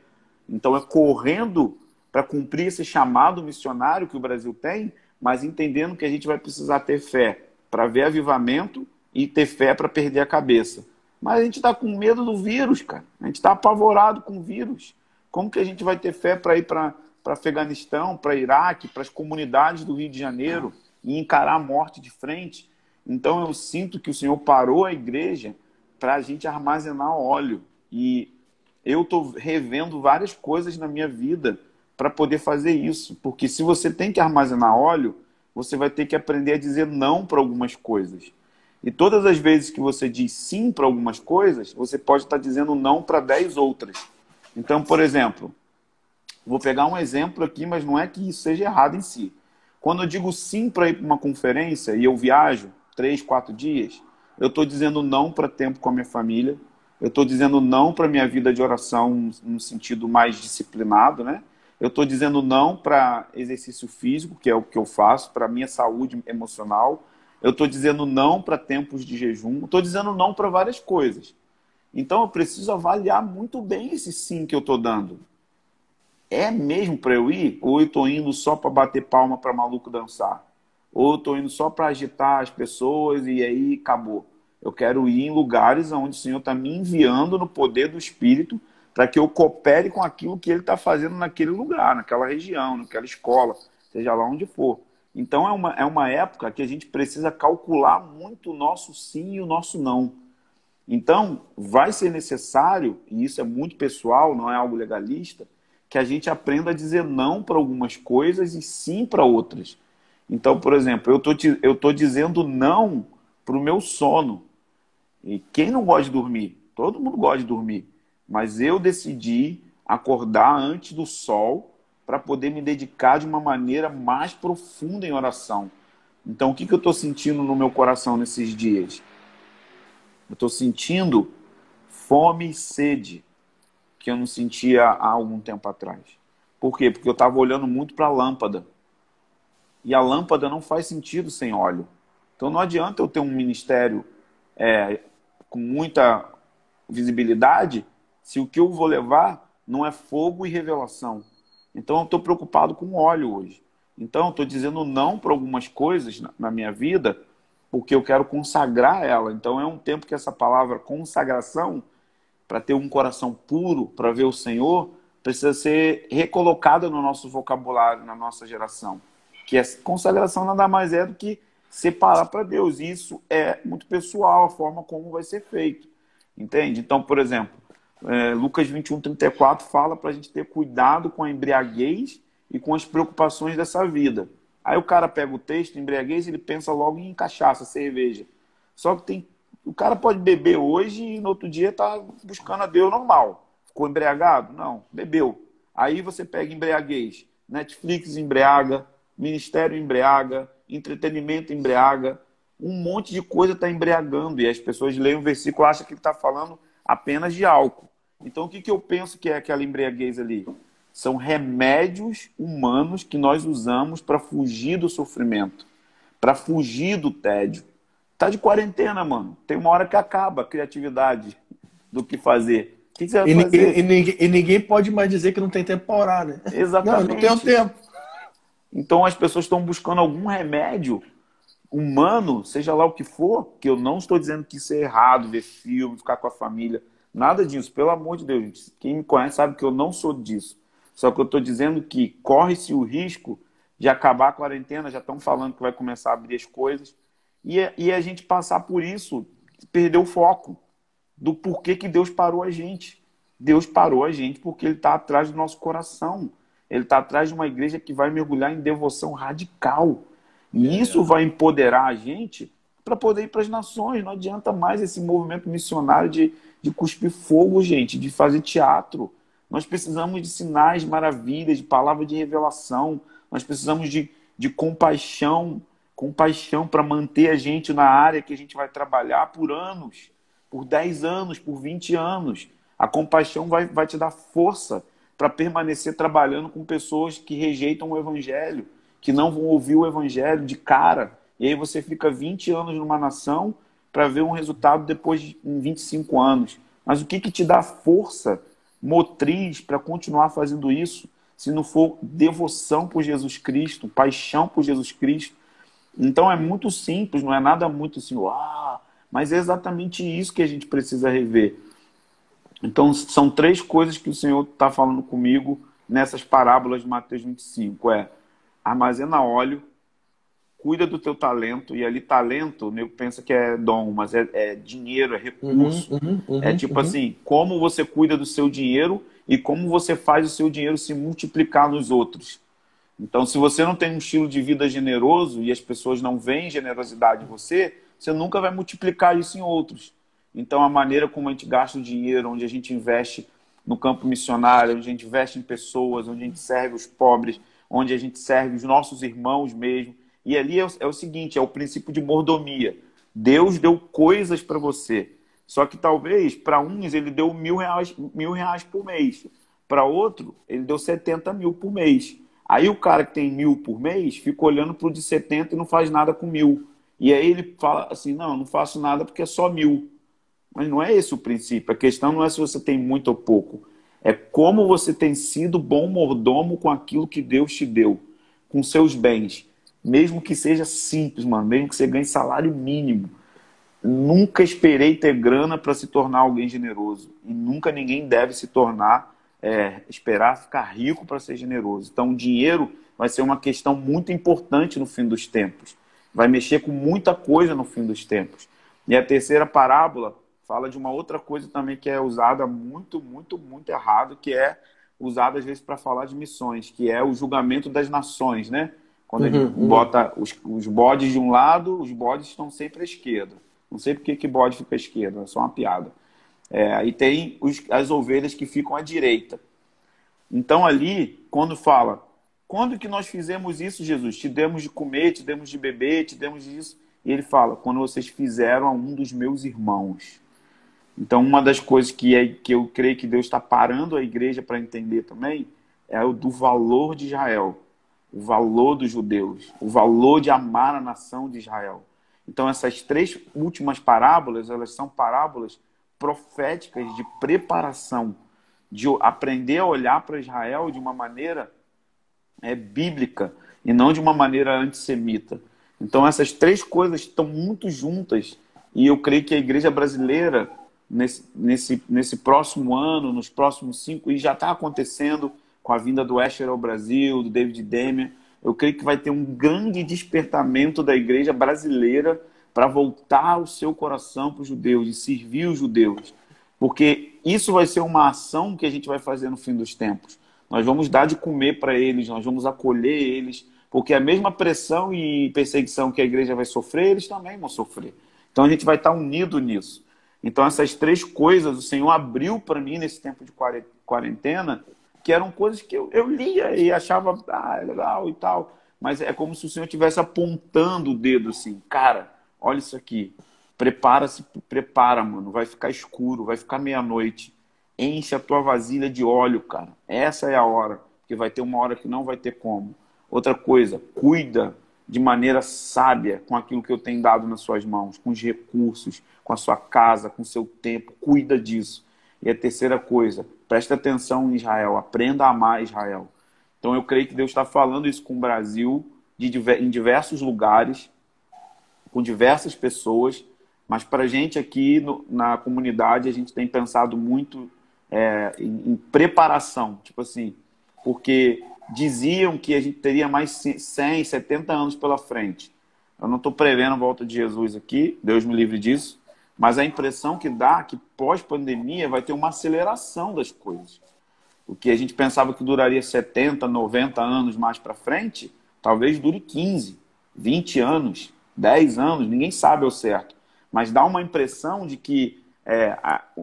Então é correndo para cumprir esse chamado missionário que o Brasil tem, mas entendendo que a gente vai precisar ter fé para ver avivamento e ter fé para perder a cabeça. Mas a gente está com medo do vírus, cara. A gente está apavorado com o vírus. Como que a gente vai ter fé para ir para Afeganistão, para Iraque, para as comunidades do Rio de Janeiro e encarar a morte de frente? Então eu sinto que o Senhor parou a igreja para a gente armazenar óleo. E eu estou revendo várias coisas na minha vida para poder fazer isso. Porque se você tem que armazenar óleo, você vai ter que aprender a dizer não para algumas coisas. E todas as vezes que você diz sim para algumas coisas, você pode estar dizendo não para dez outras. Então, por exemplo, vou pegar um exemplo aqui, mas não é que isso seja errado em si. Quando eu digo sim para ir para uma conferência e eu viajo três, quatro dias, eu estou dizendo não para tempo com a minha família, eu estou dizendo não para minha vida de oração no sentido mais disciplinado, né? Eu estou dizendo não para exercício físico, que é o que eu faço, para minha saúde emocional. Eu estou dizendo não para tempos de jejum. Estou dizendo não para várias coisas. Então eu preciso avaliar muito bem esse sim que eu estou dando. É mesmo para eu ir? Ou eu estou indo só para bater palma para maluco dançar? Ou eu estou indo só para agitar as pessoas e aí acabou? Eu quero ir em lugares onde o Senhor está me enviando no poder do Espírito para que eu coopere com aquilo que ele está fazendo naquele lugar, naquela região, naquela escola, seja lá onde for. Então é uma, é uma época que a gente precisa calcular muito o nosso sim e o nosso não. Então, vai ser necessário, e isso é muito pessoal, não é algo legalista, que a gente aprenda a dizer não para algumas coisas e sim para outras. Então, por exemplo, eu tô, eu tô dizendo não para o meu sono. E quem não gosta de dormir? Todo mundo gosta de dormir mas eu decidi acordar antes do sol para poder me dedicar de uma maneira mais profunda em oração. Então, o que, que eu estou sentindo no meu coração nesses dias? Eu estou sentindo fome e sede que eu não sentia há algum tempo atrás. Por quê? Porque eu estava olhando muito para a lâmpada. E a lâmpada não faz sentido sem óleo. Então não adianta eu ter um ministério é, com muita visibilidade se o que eu vou levar não é fogo e revelação. Então eu estou preocupado com óleo hoje. Então eu estou dizendo não para algumas coisas na, minha vida porque eu quero consagrar ela. Então é um tempo que essa palavra consagração, para ter um coração puro, para ver o Senhor, precisa ser recolocada no nosso vocabulário, na nossa geração. Que a consagração nada mais é do que separar para Deus. E isso é muito pessoal, a forma como vai ser feito. Entende? Então, por exemplo, é, Lucas 21, 34 fala para a gente ter cuidado com a embriaguez e com as preocupações dessa vida. Aí o cara pega o texto, embriaguez, ele pensa logo em cachaça, cerveja. Só que tem, o cara pode beber hoje e no outro dia tá buscando a Deus normal. Ficou embriagado? Não, bebeu. Aí você pega embriaguez. Netflix embriaga, ministério embriaga, entretenimento embriaga. Um monte de coisa está embriagando. E as pessoas leem o versículo e acham que ele está falando apenas de álcool. Então, o que, que eu penso que é aquela embriaguez ali? São remédios humanos que nós usamos para fugir do sofrimento, para fugir do tédio. Tá de quarentena, mano. Tem uma hora que acaba a criatividade do que fazer. O que, que você vai e, fazer? E, e, ninguém, e, ninguém, pode mais dizer que não tem tempo para orar, né? Exatamente. Não, não tenho tempo. Então as pessoas estão buscando algum remédio humano, seja lá o que for, que eu não estou dizendo que isso é errado, ver filme, ficar com a família. Nada disso, pelo amor de Deus. Quem me conhece sabe que eu não sou disso. Só que eu estou dizendo que corre-se o risco de acabar a quarentena, já estão falando que vai começar a abrir as coisas, e, e a gente passar por isso, perder o foco do porquê que Deus parou a gente. Deus parou a gente porque Ele está atrás do nosso coração. Ele está atrás de uma igreja que vai mergulhar em devoção radical. E é. isso vai empoderar a gente para poder ir para as nações. Não adianta mais esse movimento missionário de de cuspir fogo, gente, de fazer teatro. Nós precisamos de sinais, maravilhas, de palavra de revelação. Nós precisamos de, de compaixão, compaixão para manter a gente na área que a gente vai trabalhar por anos, por 10 anos, por 20 anos. A compaixão vai, vai te dar força para permanecer trabalhando com pessoas que rejeitam o evangelho, que não vão ouvir o evangelho de cara. E aí você fica 20 anos numa nação para ver um resultado depois de 25 anos. Mas o que, que te dá força motriz para continuar fazendo isso, se não for devoção por Jesus Cristo, paixão por Jesus Cristo? Então é muito simples, não é nada muito assim, uau, mas é exatamente isso que a gente precisa rever. Então são três coisas que o Senhor está falando comigo nessas parábolas de Mateus 25. É armazena óleo, cuida do teu talento, e ali talento, o nego pensa que é dom, mas é, é dinheiro, é recurso. Uhum, uhum, uhum, é tipo uhum. assim, como você cuida do seu dinheiro e como você faz o seu dinheiro se multiplicar nos outros. Então, se você não tem um estilo de vida generoso e as pessoas não veem generosidade em você, você nunca vai multiplicar isso em outros. Então, a maneira como a gente gasta o dinheiro, onde a gente investe no campo missionário, onde a gente investe em pessoas, onde a gente serve os pobres, onde a gente serve os nossos irmãos mesmo, e ali é o, é o seguinte: é o princípio de mordomia. Deus deu coisas para você. Só que talvez para uns ele deu mil reais, mil reais por mês. Para outro, ele deu 70 mil por mês. Aí o cara que tem mil por mês fica olhando para o de 70 e não faz nada com mil. E aí ele fala assim: não, não faço nada porque é só mil. Mas não é esse o princípio. A questão não é se você tem muito ou pouco. É como você tem sido bom mordomo com aquilo que Deus te deu, com seus bens. Mesmo que seja simples, mano, mesmo que você ganhe salário mínimo. Nunca esperei ter grana para se tornar alguém generoso. E nunca ninguém deve se tornar, é, esperar ficar rico para ser generoso. Então, o dinheiro vai ser uma questão muito importante no fim dos tempos. Vai mexer com muita coisa no fim dos tempos. E a terceira parábola fala de uma outra coisa também que é usada muito, muito, muito errado, que é usada às vezes para falar de missões, que é o julgamento das nações, né? Quando uhum, ele uhum. bota os, os bodes de um lado, os bodes estão sempre à esquerda. Não sei por que, que bode fica à esquerda, é só uma piada. É, aí tem os, as ovelhas que ficam à direita. Então ali, quando fala, quando que nós fizemos isso, Jesus? Te demos de comer, te demos de beber, te demos disso. E ele fala, quando vocês fizeram a um dos meus irmãos. Então, uma das coisas que, é, que eu creio que Deus está parando a igreja para entender também é o do valor de Israel o valor dos judeus, o valor de amar a nação de Israel. Então essas três últimas parábolas, elas são parábolas proféticas de preparação, de aprender a olhar para Israel de uma maneira é, bíblica e não de uma maneira antissemita. Então essas três coisas estão muito juntas e eu creio que a igreja brasileira nesse, nesse, nesse próximo ano, nos próximos cinco, e já está acontecendo, com a vinda do Escher ao Brasil, do David Demian, eu creio que vai ter um grande despertamento da igreja brasileira para voltar o seu coração para os judeus e servir os judeus. Porque isso vai ser uma ação que a gente vai fazer no fim dos tempos. Nós vamos dar de comer para eles, nós vamos acolher eles, porque a mesma pressão e perseguição que a igreja vai sofrer, eles também vão sofrer. Então a gente vai estar unido nisso. Então essas três coisas o Senhor abriu para mim nesse tempo de quarentena que eram coisas que eu, eu lia e achava ah, é legal e tal. Mas é como se o Senhor estivesse apontando o dedo assim, cara, olha isso aqui. Prepara-se, prepara, mano. Vai ficar escuro, vai ficar meia-noite. enche a tua vasilha de óleo, cara. Essa é a hora, porque vai ter uma hora que não vai ter como. Outra coisa, cuida de maneira sábia com aquilo que eu tenho dado nas suas mãos, com os recursos, com a sua casa, com o seu tempo, cuida disso. E a terceira coisa, preste atenção em Israel, aprenda a amar Israel. Então eu creio que Deus está falando isso com o Brasil de, em diversos lugares, com diversas pessoas, mas para a gente aqui no, na comunidade, a gente tem pensado muito é, em, em, preparação, tipo assim, porque diziam que a gente teria mais 100, 70 anos pela frente. Eu não estou prevendo a volta de Jesus aqui, Deus me livre disso, mas a impressão que dá é que pós-pandemia vai ter uma aceleração das coisas. O que a gente pensava que duraria 70, 90 anos mais para frente, talvez dure 15, 20 anos, 10 anos, ninguém sabe ao certo. Mas dá uma impressão de que é,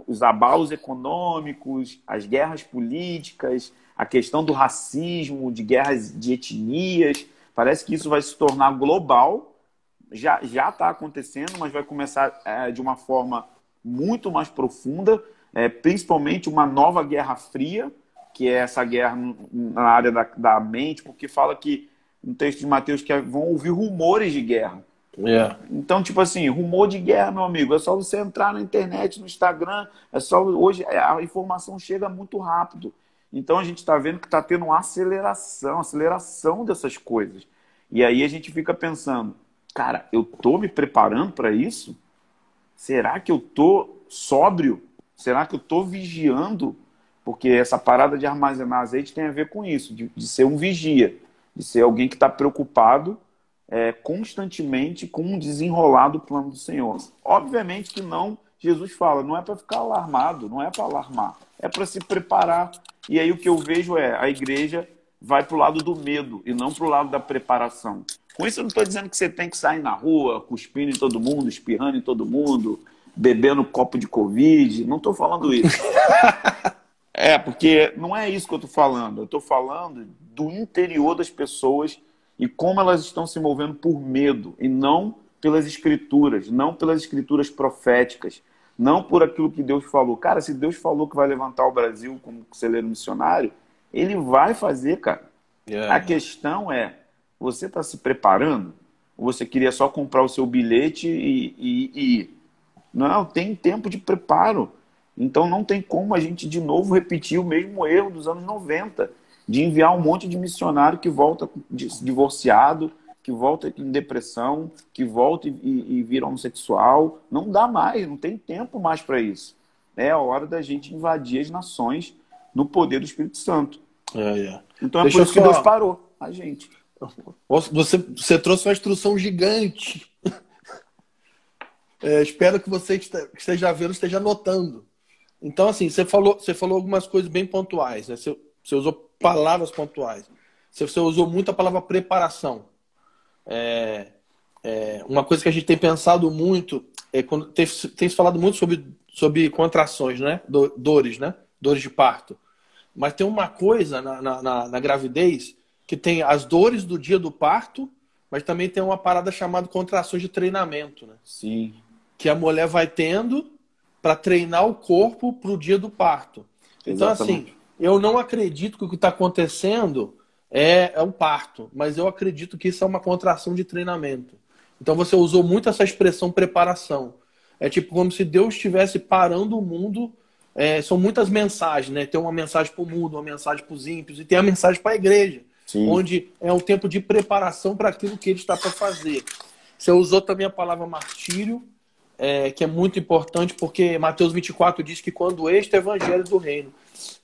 os abalos econômicos, as guerras políticas, a questão do racismo, de guerras de etnias, parece que isso vai se tornar global. Já está acontecendo, mas vai começar é, de uma forma muito mais profunda, é, principalmente uma nova guerra fria, que é essa guerra na área da, da mente, porque fala que no texto de Mateus que vão ouvir rumores de guerra. Yeah. É. Então, tipo assim, rumor de guerra, meu amigo, é só você entrar na internet, no Instagram, é só hoje a informação chega muito rápido. Então a gente está vendo que está tendo uma aceleração, aceleração dessas coisas. E aí a gente fica pensando, cara, eu tô me preparando para isso? Será que eu tô sóbrio? Será que eu tô vigiando? Porque essa parada de armazenar azeite tem a ver com isso, de, de ser um vigia, de ser alguém que está preocupado é, constantemente com um desenrolado plano do Senhor. Obviamente que não, Jesus fala, não é para ficar alarmado, não é para alarmar, é para se preparar. E aí o que eu vejo é a igreja vai para o lado do medo e não para o lado da preparação. Com isso eu não estou dizendo que você tem que sair na rua cuspindo em todo mundo, espirrando em todo mundo, bebendo copo de Covid. Não estou falando isso. (laughs) é, porque não é isso que eu estou falando. Eu estou falando do interior das pessoas e como elas estão se movendo por medo e não pelas escrituras, não pelas escrituras proféticas, não por aquilo que Deus falou. Cara, se Deus falou que vai levantar o Brasil como celeiro missionário, ele vai fazer, cara. Yeah. A questão é, você está se preparando? Ou você queria só comprar o seu bilhete e, e, e ir? Não, tem tempo de preparo. Então não tem como a gente de novo repetir o mesmo erro dos anos 90 de enviar um monte de missionário que volta divorciado, que volta em depressão, que volta e, e vira homossexual. Não dá mais, não tem tempo mais para isso. É a hora da gente invadir as nações no poder do Espírito Santo. É, é. Então é Deixa por isso que Deus parou a gente. Você, você trouxe uma instrução gigante. É, espero que você esteja vendo, esteja anotando. Então, assim, você falou, você falou algumas coisas bem pontuais. Né? Você, você usou palavras pontuais. Você usou muito a palavra preparação. É, é, uma coisa que a gente tem pensado muito é quando tem, tem se falado muito sobre, sobre contrações, né? Dores, né? Dores de parto. Mas tem uma coisa na, na, na gravidez que tem as dores do dia do parto, mas também tem uma parada chamada contrações de treinamento, né? Sim. Que a mulher vai tendo para treinar o corpo para o dia do parto. Então, assim, Exatamente. assim, eu não acredito que o que está acontecendo é, é um parto, mas eu acredito que isso é uma contração de treinamento. Então você usou muito essa expressão preparação. É tipo como se Deus estivesse parando o mundo. É, são muitas mensagens, né? Tem uma mensagem para o mundo, uma mensagem para os ímpios e tem a mensagem para a igreja, Sim. onde é um tempo de preparação para aquilo que ele está para fazer. Você usou também a palavra martírio, é, que é muito importante, porque Mateus 24 diz que quando este é evangelho do reino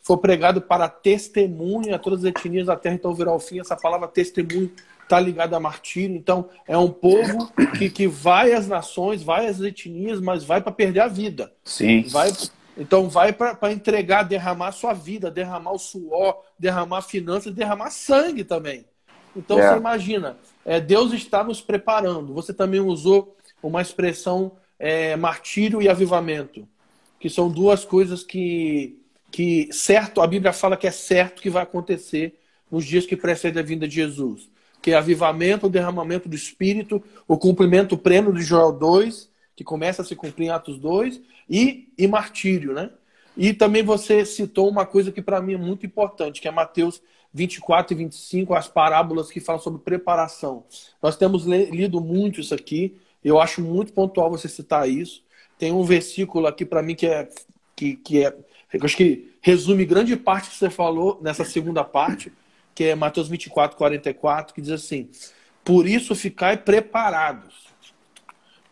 for pregado para testemunho a todas as etnias da terra, então virá ao fim. Essa palavra testemunho está ligada a martírio. Então, é um povo que, que vai às nações, vai às etnias, mas vai para perder a vida. Sim. Vai, então, vai para entregar, derramar sua vida, derramar o suor, derramar finanças, derramar sangue também. Então, é. você imagina, é, Deus está nos preparando. Você também usou uma expressão é, martírio e avivamento, que são duas coisas que que certo, a Bíblia fala que é certo que vai acontecer nos dias que precedem a vinda de Jesus. Que é avivamento, o derramamento do Espírito, o cumprimento pleno de Joel 2, que começa a se cumprir em Atos 2, e, e martírio, né? E também você citou uma coisa que para mim é muito importante, que é Mateus 24 e 25, as parábolas que falam sobre preparação. Nós temos lido muito isso aqui, eu acho muito pontual você citar isso. Tem um versículo aqui para mim que é que, que é acho que resume grande parte que você falou nessa segunda parte, que é Mateus 24, 44, que diz assim: Por isso ficai preparados,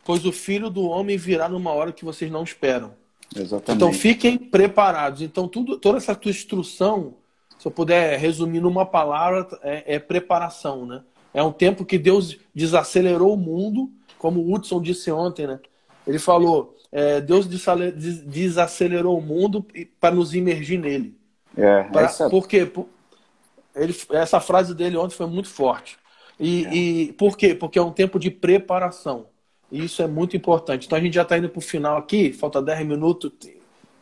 pois o filho do homem virá numa hora que vocês não esperam. Exatamente. Então fiquem preparados. Então, tudo, toda essa tua instrução, se eu puder resumir numa palavra, é, é preparação, né? É um tempo que Deus desacelerou o mundo, como o Hudson disse ontem, né? Ele falou: é, Deus desacelerou o mundo para nos imergir nele. É, pra, essa... Por quê? Ele, essa frase dele ontem foi muito forte. E, é. e por quê? Porque é um tempo de preparação. E isso é muito importante. Então a gente já está indo para o final aqui, falta 10 minutos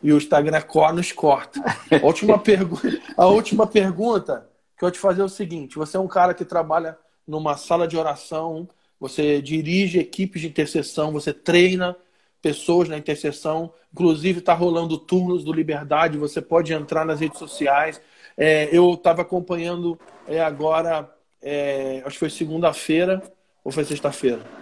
e o Instagram nos corta. A última, (laughs) pergu a última pergunta que eu te fazer é o seguinte: você é um cara que trabalha numa sala de oração, você dirige equipes de intercessão, você treina pessoas na intercessão, inclusive está rolando turnos do Liberdade, você pode entrar nas redes sociais. É, eu estava acompanhando é, agora, é, acho que foi segunda-feira ou foi sexta-feira?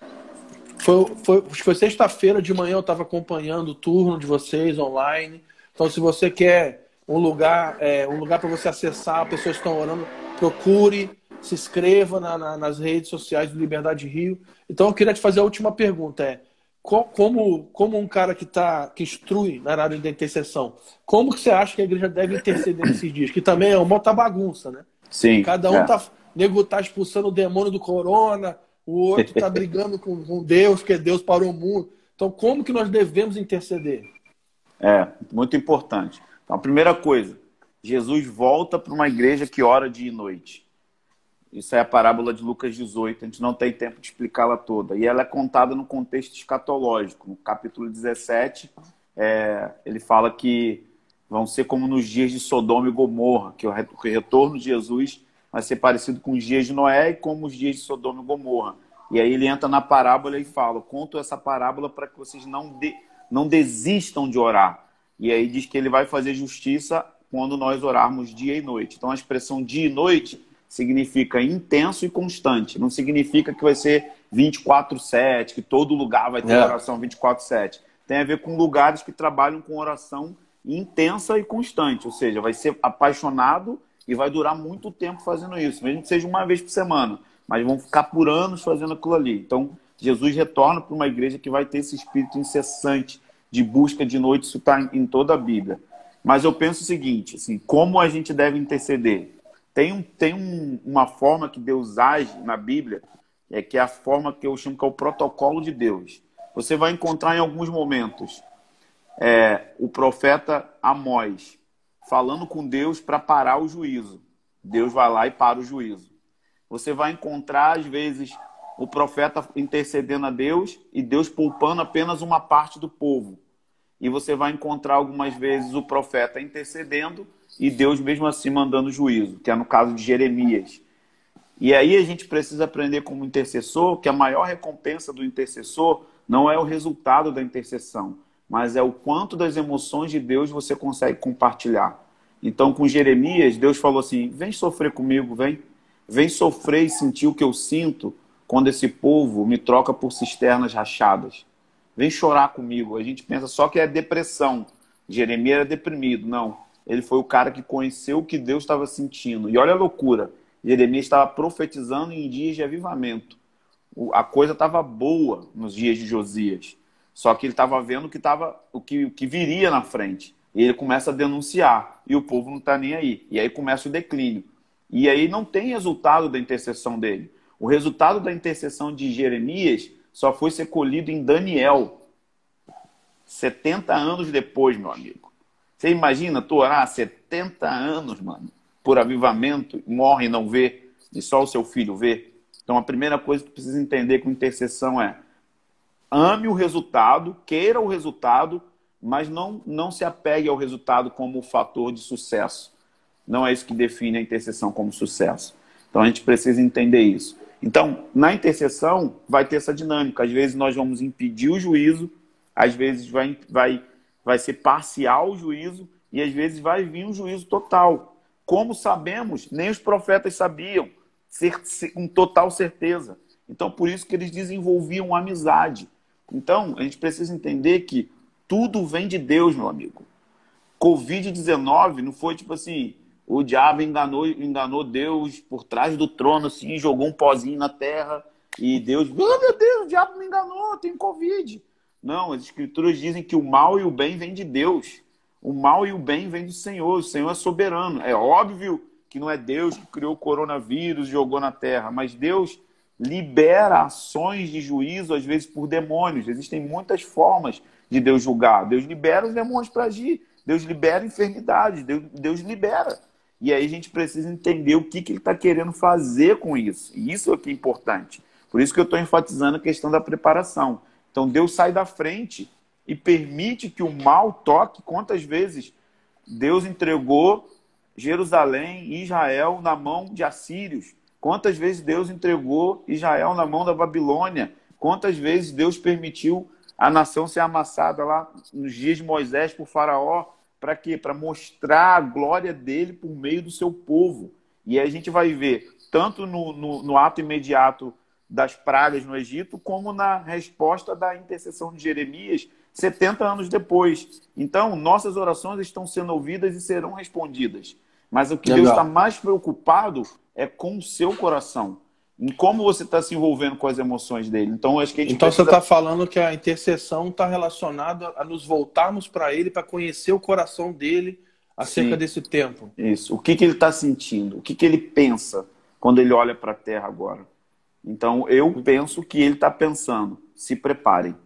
Foi, foi, foi sexta-feira de manhã eu estava acompanhando o turno de vocês online. Então, se você quer um lugar, é, um lugar para você acessar, pessoas estão orando, procure, se inscreva na, na, nas redes sociais do Liberdade Rio. Então, eu queria te fazer a última pergunta: é como, como um cara que tá, que instrui na área da intercessão, como que você acha que a igreja deve interceder nesses dias? Que também é uma outra bagunça, né? Sim. Cada um é. tá. nego tá expulsando o demônio do corona, o outro está brigando com, Deus, porque Deus parou o mundo. Então, como que nós devemos interceder? É, muito importante. Então, a primeira coisa, Jesus volta para uma igreja que ora dia e noite. Isso é a parábola de Lucas 18, a gente não tem tempo de explicá-la toda. E ela é contada no contexto escatológico. No capítulo 17, é, ele fala que vão ser como nos dias de Sodoma e Gomorra, que o retorno de Jesus vai ser parecido com os dias de Noé e como os dias de Sodoma e Gomorra. E aí ele entra na parábola e fala: conto essa parábola para que vocês não, de, não desistam de orar. E aí diz que ele vai fazer justiça quando nós orarmos dia e noite. Então a expressão dia e noite significa intenso e constante. Não significa que vai ser 24/7, que todo lugar vai ter é. oração 24/7. Tem a ver com lugares que trabalham com oração intensa e constante, ou seja, vai ser apaixonado e vai durar muito tempo fazendo isso, mesmo que seja uma vez por semana, mas vão ficar por anos fazendo aquilo ali. Então, Jesus retorna para uma igreja que vai ter esse espírito incessante de busca de noite, isso está em toda a Bíblia. Mas eu penso o seguinte, assim, como a gente deve interceder? Tem, um, tem um, uma forma que Deus age na Bíblia, é que é a forma que eu chamo que é o protocolo de Deus. Você vai encontrar em alguns momentos é, o profeta Amós falando com Deus para parar o juízo. Deus vai lá e para o juízo. Você vai encontrar, às vezes, o profeta intercedendo a Deus e Deus poupando apenas uma parte do povo. E você vai encontrar algumas vezes o profeta intercedendo e Deus mesmo assim mandando juízo, que é no caso de Jeremias. E aí a gente precisa aprender como intercessor que a maior recompensa do intercessor não é o resultado da intercessão, mas é o quanto das emoções de Deus você consegue compartilhar. Então, com Jeremias, Deus falou assim: vem sofrer comigo, vem. Vem sofrer e sentir o que eu sinto quando esse povo me troca por cisternas rachadas. Vem chorar comigo. A gente pensa só que é depressão. Jeremias era deprimido. Não. Ele foi o cara que conheceu o que Deus estava sentindo. E olha a loucura. Jeremias estava profetizando em dias de avivamento. A coisa estava boa nos dias de Josias. Só que ele estava vendo o que, tava, o, que, o que viria na frente. E ele começa a denunciar. E o povo não está nem aí. E aí começa o declínio. E aí não tem resultado da intercessão dele. O resultado da intercessão de Jeremias só foi ser colhido em Daniel. 70 anos depois, meu amigo. Você imagina tu orar 70 anos, mano, por avivamento, morre e não vê, e só o seu filho vê? Então a primeira coisa que tu precisa entender com intercessão é ame o resultado, queira o resultado, mas não, não se apegue ao resultado como fator de sucesso. Não é isso que define a intercessão como sucesso. Então a gente precisa entender isso. Então, na intercessão, vai ter essa dinâmica. Às vezes nós vamos impedir o juízo, às vezes vai, vai, vai ser parcial o juízo e às vezes vai vir um juízo total. Como sabemos, nem os profetas sabiam, com total certeza. Então, por isso que eles desenvolviam amizade. Então, a gente precisa entender que tudo vem de Deus, meu amigo. Covid-19 não foi tipo assim, o diabo enganou, enganou Deus por trás do trono, assim, jogou um pozinho na terra e Deus, oh, meu Deus, o diabo me enganou, tem Covid. Não, as escrituras dizem que o mal e o bem vêm de Deus. O mal e o bem vêm do Senhor. O Senhor é soberano. É óbvio que não é Deus que criou o coronavírus e jogou na terra, mas Deus libera ações de juízo, às vezes por demônios. Existem muitas formas de Deus julgar. Deus libera os demônios para agir. Deus libera enfermidades. Deus, Deus libera. E aí a gente precisa entender o que, que ele está querendo fazer com isso. E isso é que é importante. Por isso que eu estou enfatizando a questão da preparação. Então Deus sai da frente e permite que o mal toque. Quantas vezes Deus entregou Jerusalém e Israel na mão de assírios? Quantas vezes Deus entregou Israel na mão da Babilônia? Quantas vezes Deus permitiu a nação ser amassada lá nos dias de Moisés por Faraó? Para quê? Para mostrar a glória dele por meio do seu povo. E aí a gente vai ver, tanto no, no, no ato imediato das pragas no Egito, como na resposta da intercessão de Jeremias 70 anos depois. Então, nossas orações estão sendo ouvidas e serão respondidas. Mas o que Legal. Deus está mais preocupado é com o seu coração, em como você está se envolvendo com as emoções dele. Então, acho que Então, precisa... você está falando que a intercessão está relacionada a nos voltarmos para ele, para conhecer o coração dele acerca Sim. desse tempo. Isso. O que, que ele está sentindo? O que, que ele pensa quando ele olha para a terra agora? Então, eu penso que ele está pensando, se preparem.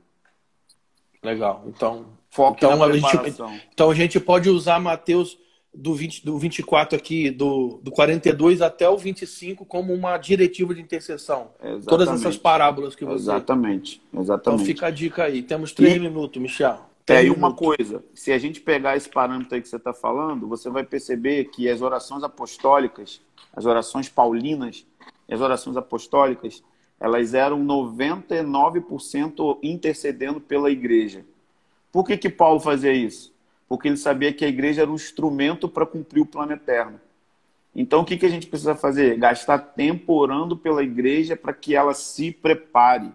Legal. Então, Foque então, a gente, então a gente pode usar Mateus do, 20, do 24 aqui, do, do 42 até o 25, como uma diretiva de intercessão. Exatamente. Todas essas parábolas que você. Exatamente. Exatamente. Então fica a dica aí. Temos três e... minutos, Michel. É, e uma coisa, se a gente pegar esse parâmetro aí que você está falando, você vai perceber que as orações apostólicas, as orações paulinas, as orações apostólicas, elas eram 99% intercedendo pela igreja. Por que, que Paulo fazia isso? Porque ele sabia que a igreja era um instrumento para cumprir o plano eterno. Então, o que, que a gente precisa fazer? Gastar tempo orando pela igreja para que ela se prepare,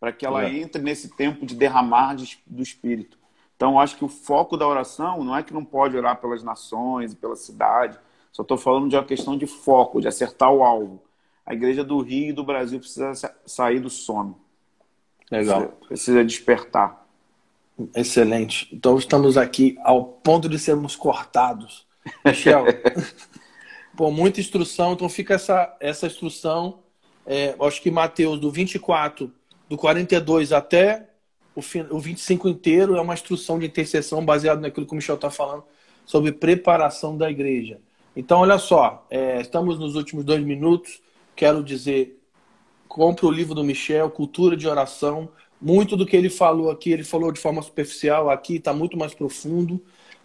para que ela é. entre nesse tempo de derramar do Espírito. Então, acho que o foco da oração não é que não pode orar pelas nações, pela cidade. Só estou falando de uma questão de foco, de acertar o alvo a igreja do Rio e do Brasil precisa sair do sono. Legal. Precisa, precisa despertar. Excelente. Então estamos aqui ao ponto de sermos cortados. Michel, (laughs) pô, muita instrução, então fica essa, essa instrução. É, acho que Mateus, do 24, do 42 até o, o 25 inteiro, é uma instrução de intercessão baseada naquilo que o Michel está falando sobre preparação da igreja. Então, olha só, é, estamos nos últimos dois minutos quero dizer, compre o livro do Michel, Cultura de Oração. Muito do que ele falou aqui, ele falou de forma superficial, aqui está muito mais profundo.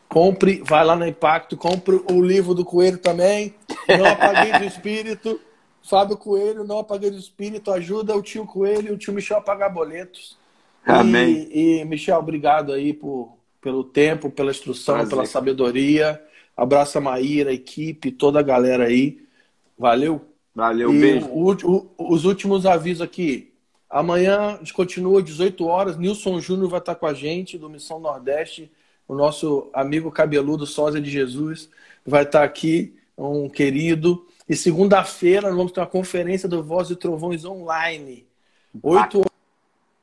Compre, vai lá na Impacto, compre o livro do Coelho também. Não apaguei do espírito. Fábio Coelho, não apaguei do espírito. Ajuda o tio Coelho e o tio Michel a pagar boletos. Amém. E, e Michel, obrigado aí por, pelo tempo, pela instrução, Prazer. pela sabedoria. Abraça a Maíra, a equipe, toda a galera aí. Valeu. Valeu, e beijo. O, o, os últimos avisos aqui. Amanhã a gente continua às 18 horas. Nilson Júnior vai estar com a gente do Missão Nordeste. O nosso amigo cabeludo Sósia de Jesus vai estar aqui, um querido. E segunda-feira nós vamos ter uma conferência do Voz e Trovões online. 8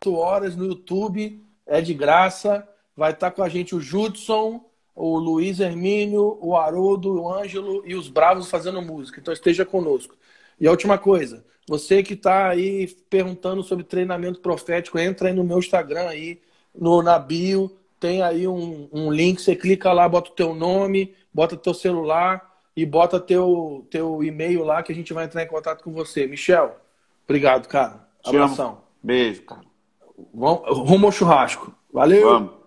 horas no YouTube, é de graça. Vai estar com a gente o Judson, o Luiz Hermínio, o Haroldo, o Ângelo e os Bravos fazendo música. Então esteja conosco. E a última coisa, você que está aí perguntando sobre treinamento profético, entra aí no meu Instagram aí, no, na bio, tem aí um, um link, você clica lá, bota o teu nome, bota teu celular e bota teu, teu e-mail lá que a gente vai entrar em contato com você. Michel, obrigado, cara. Abração. Beijo, cara. Vamos, rumo ao churrasco. Valeu. Vamos.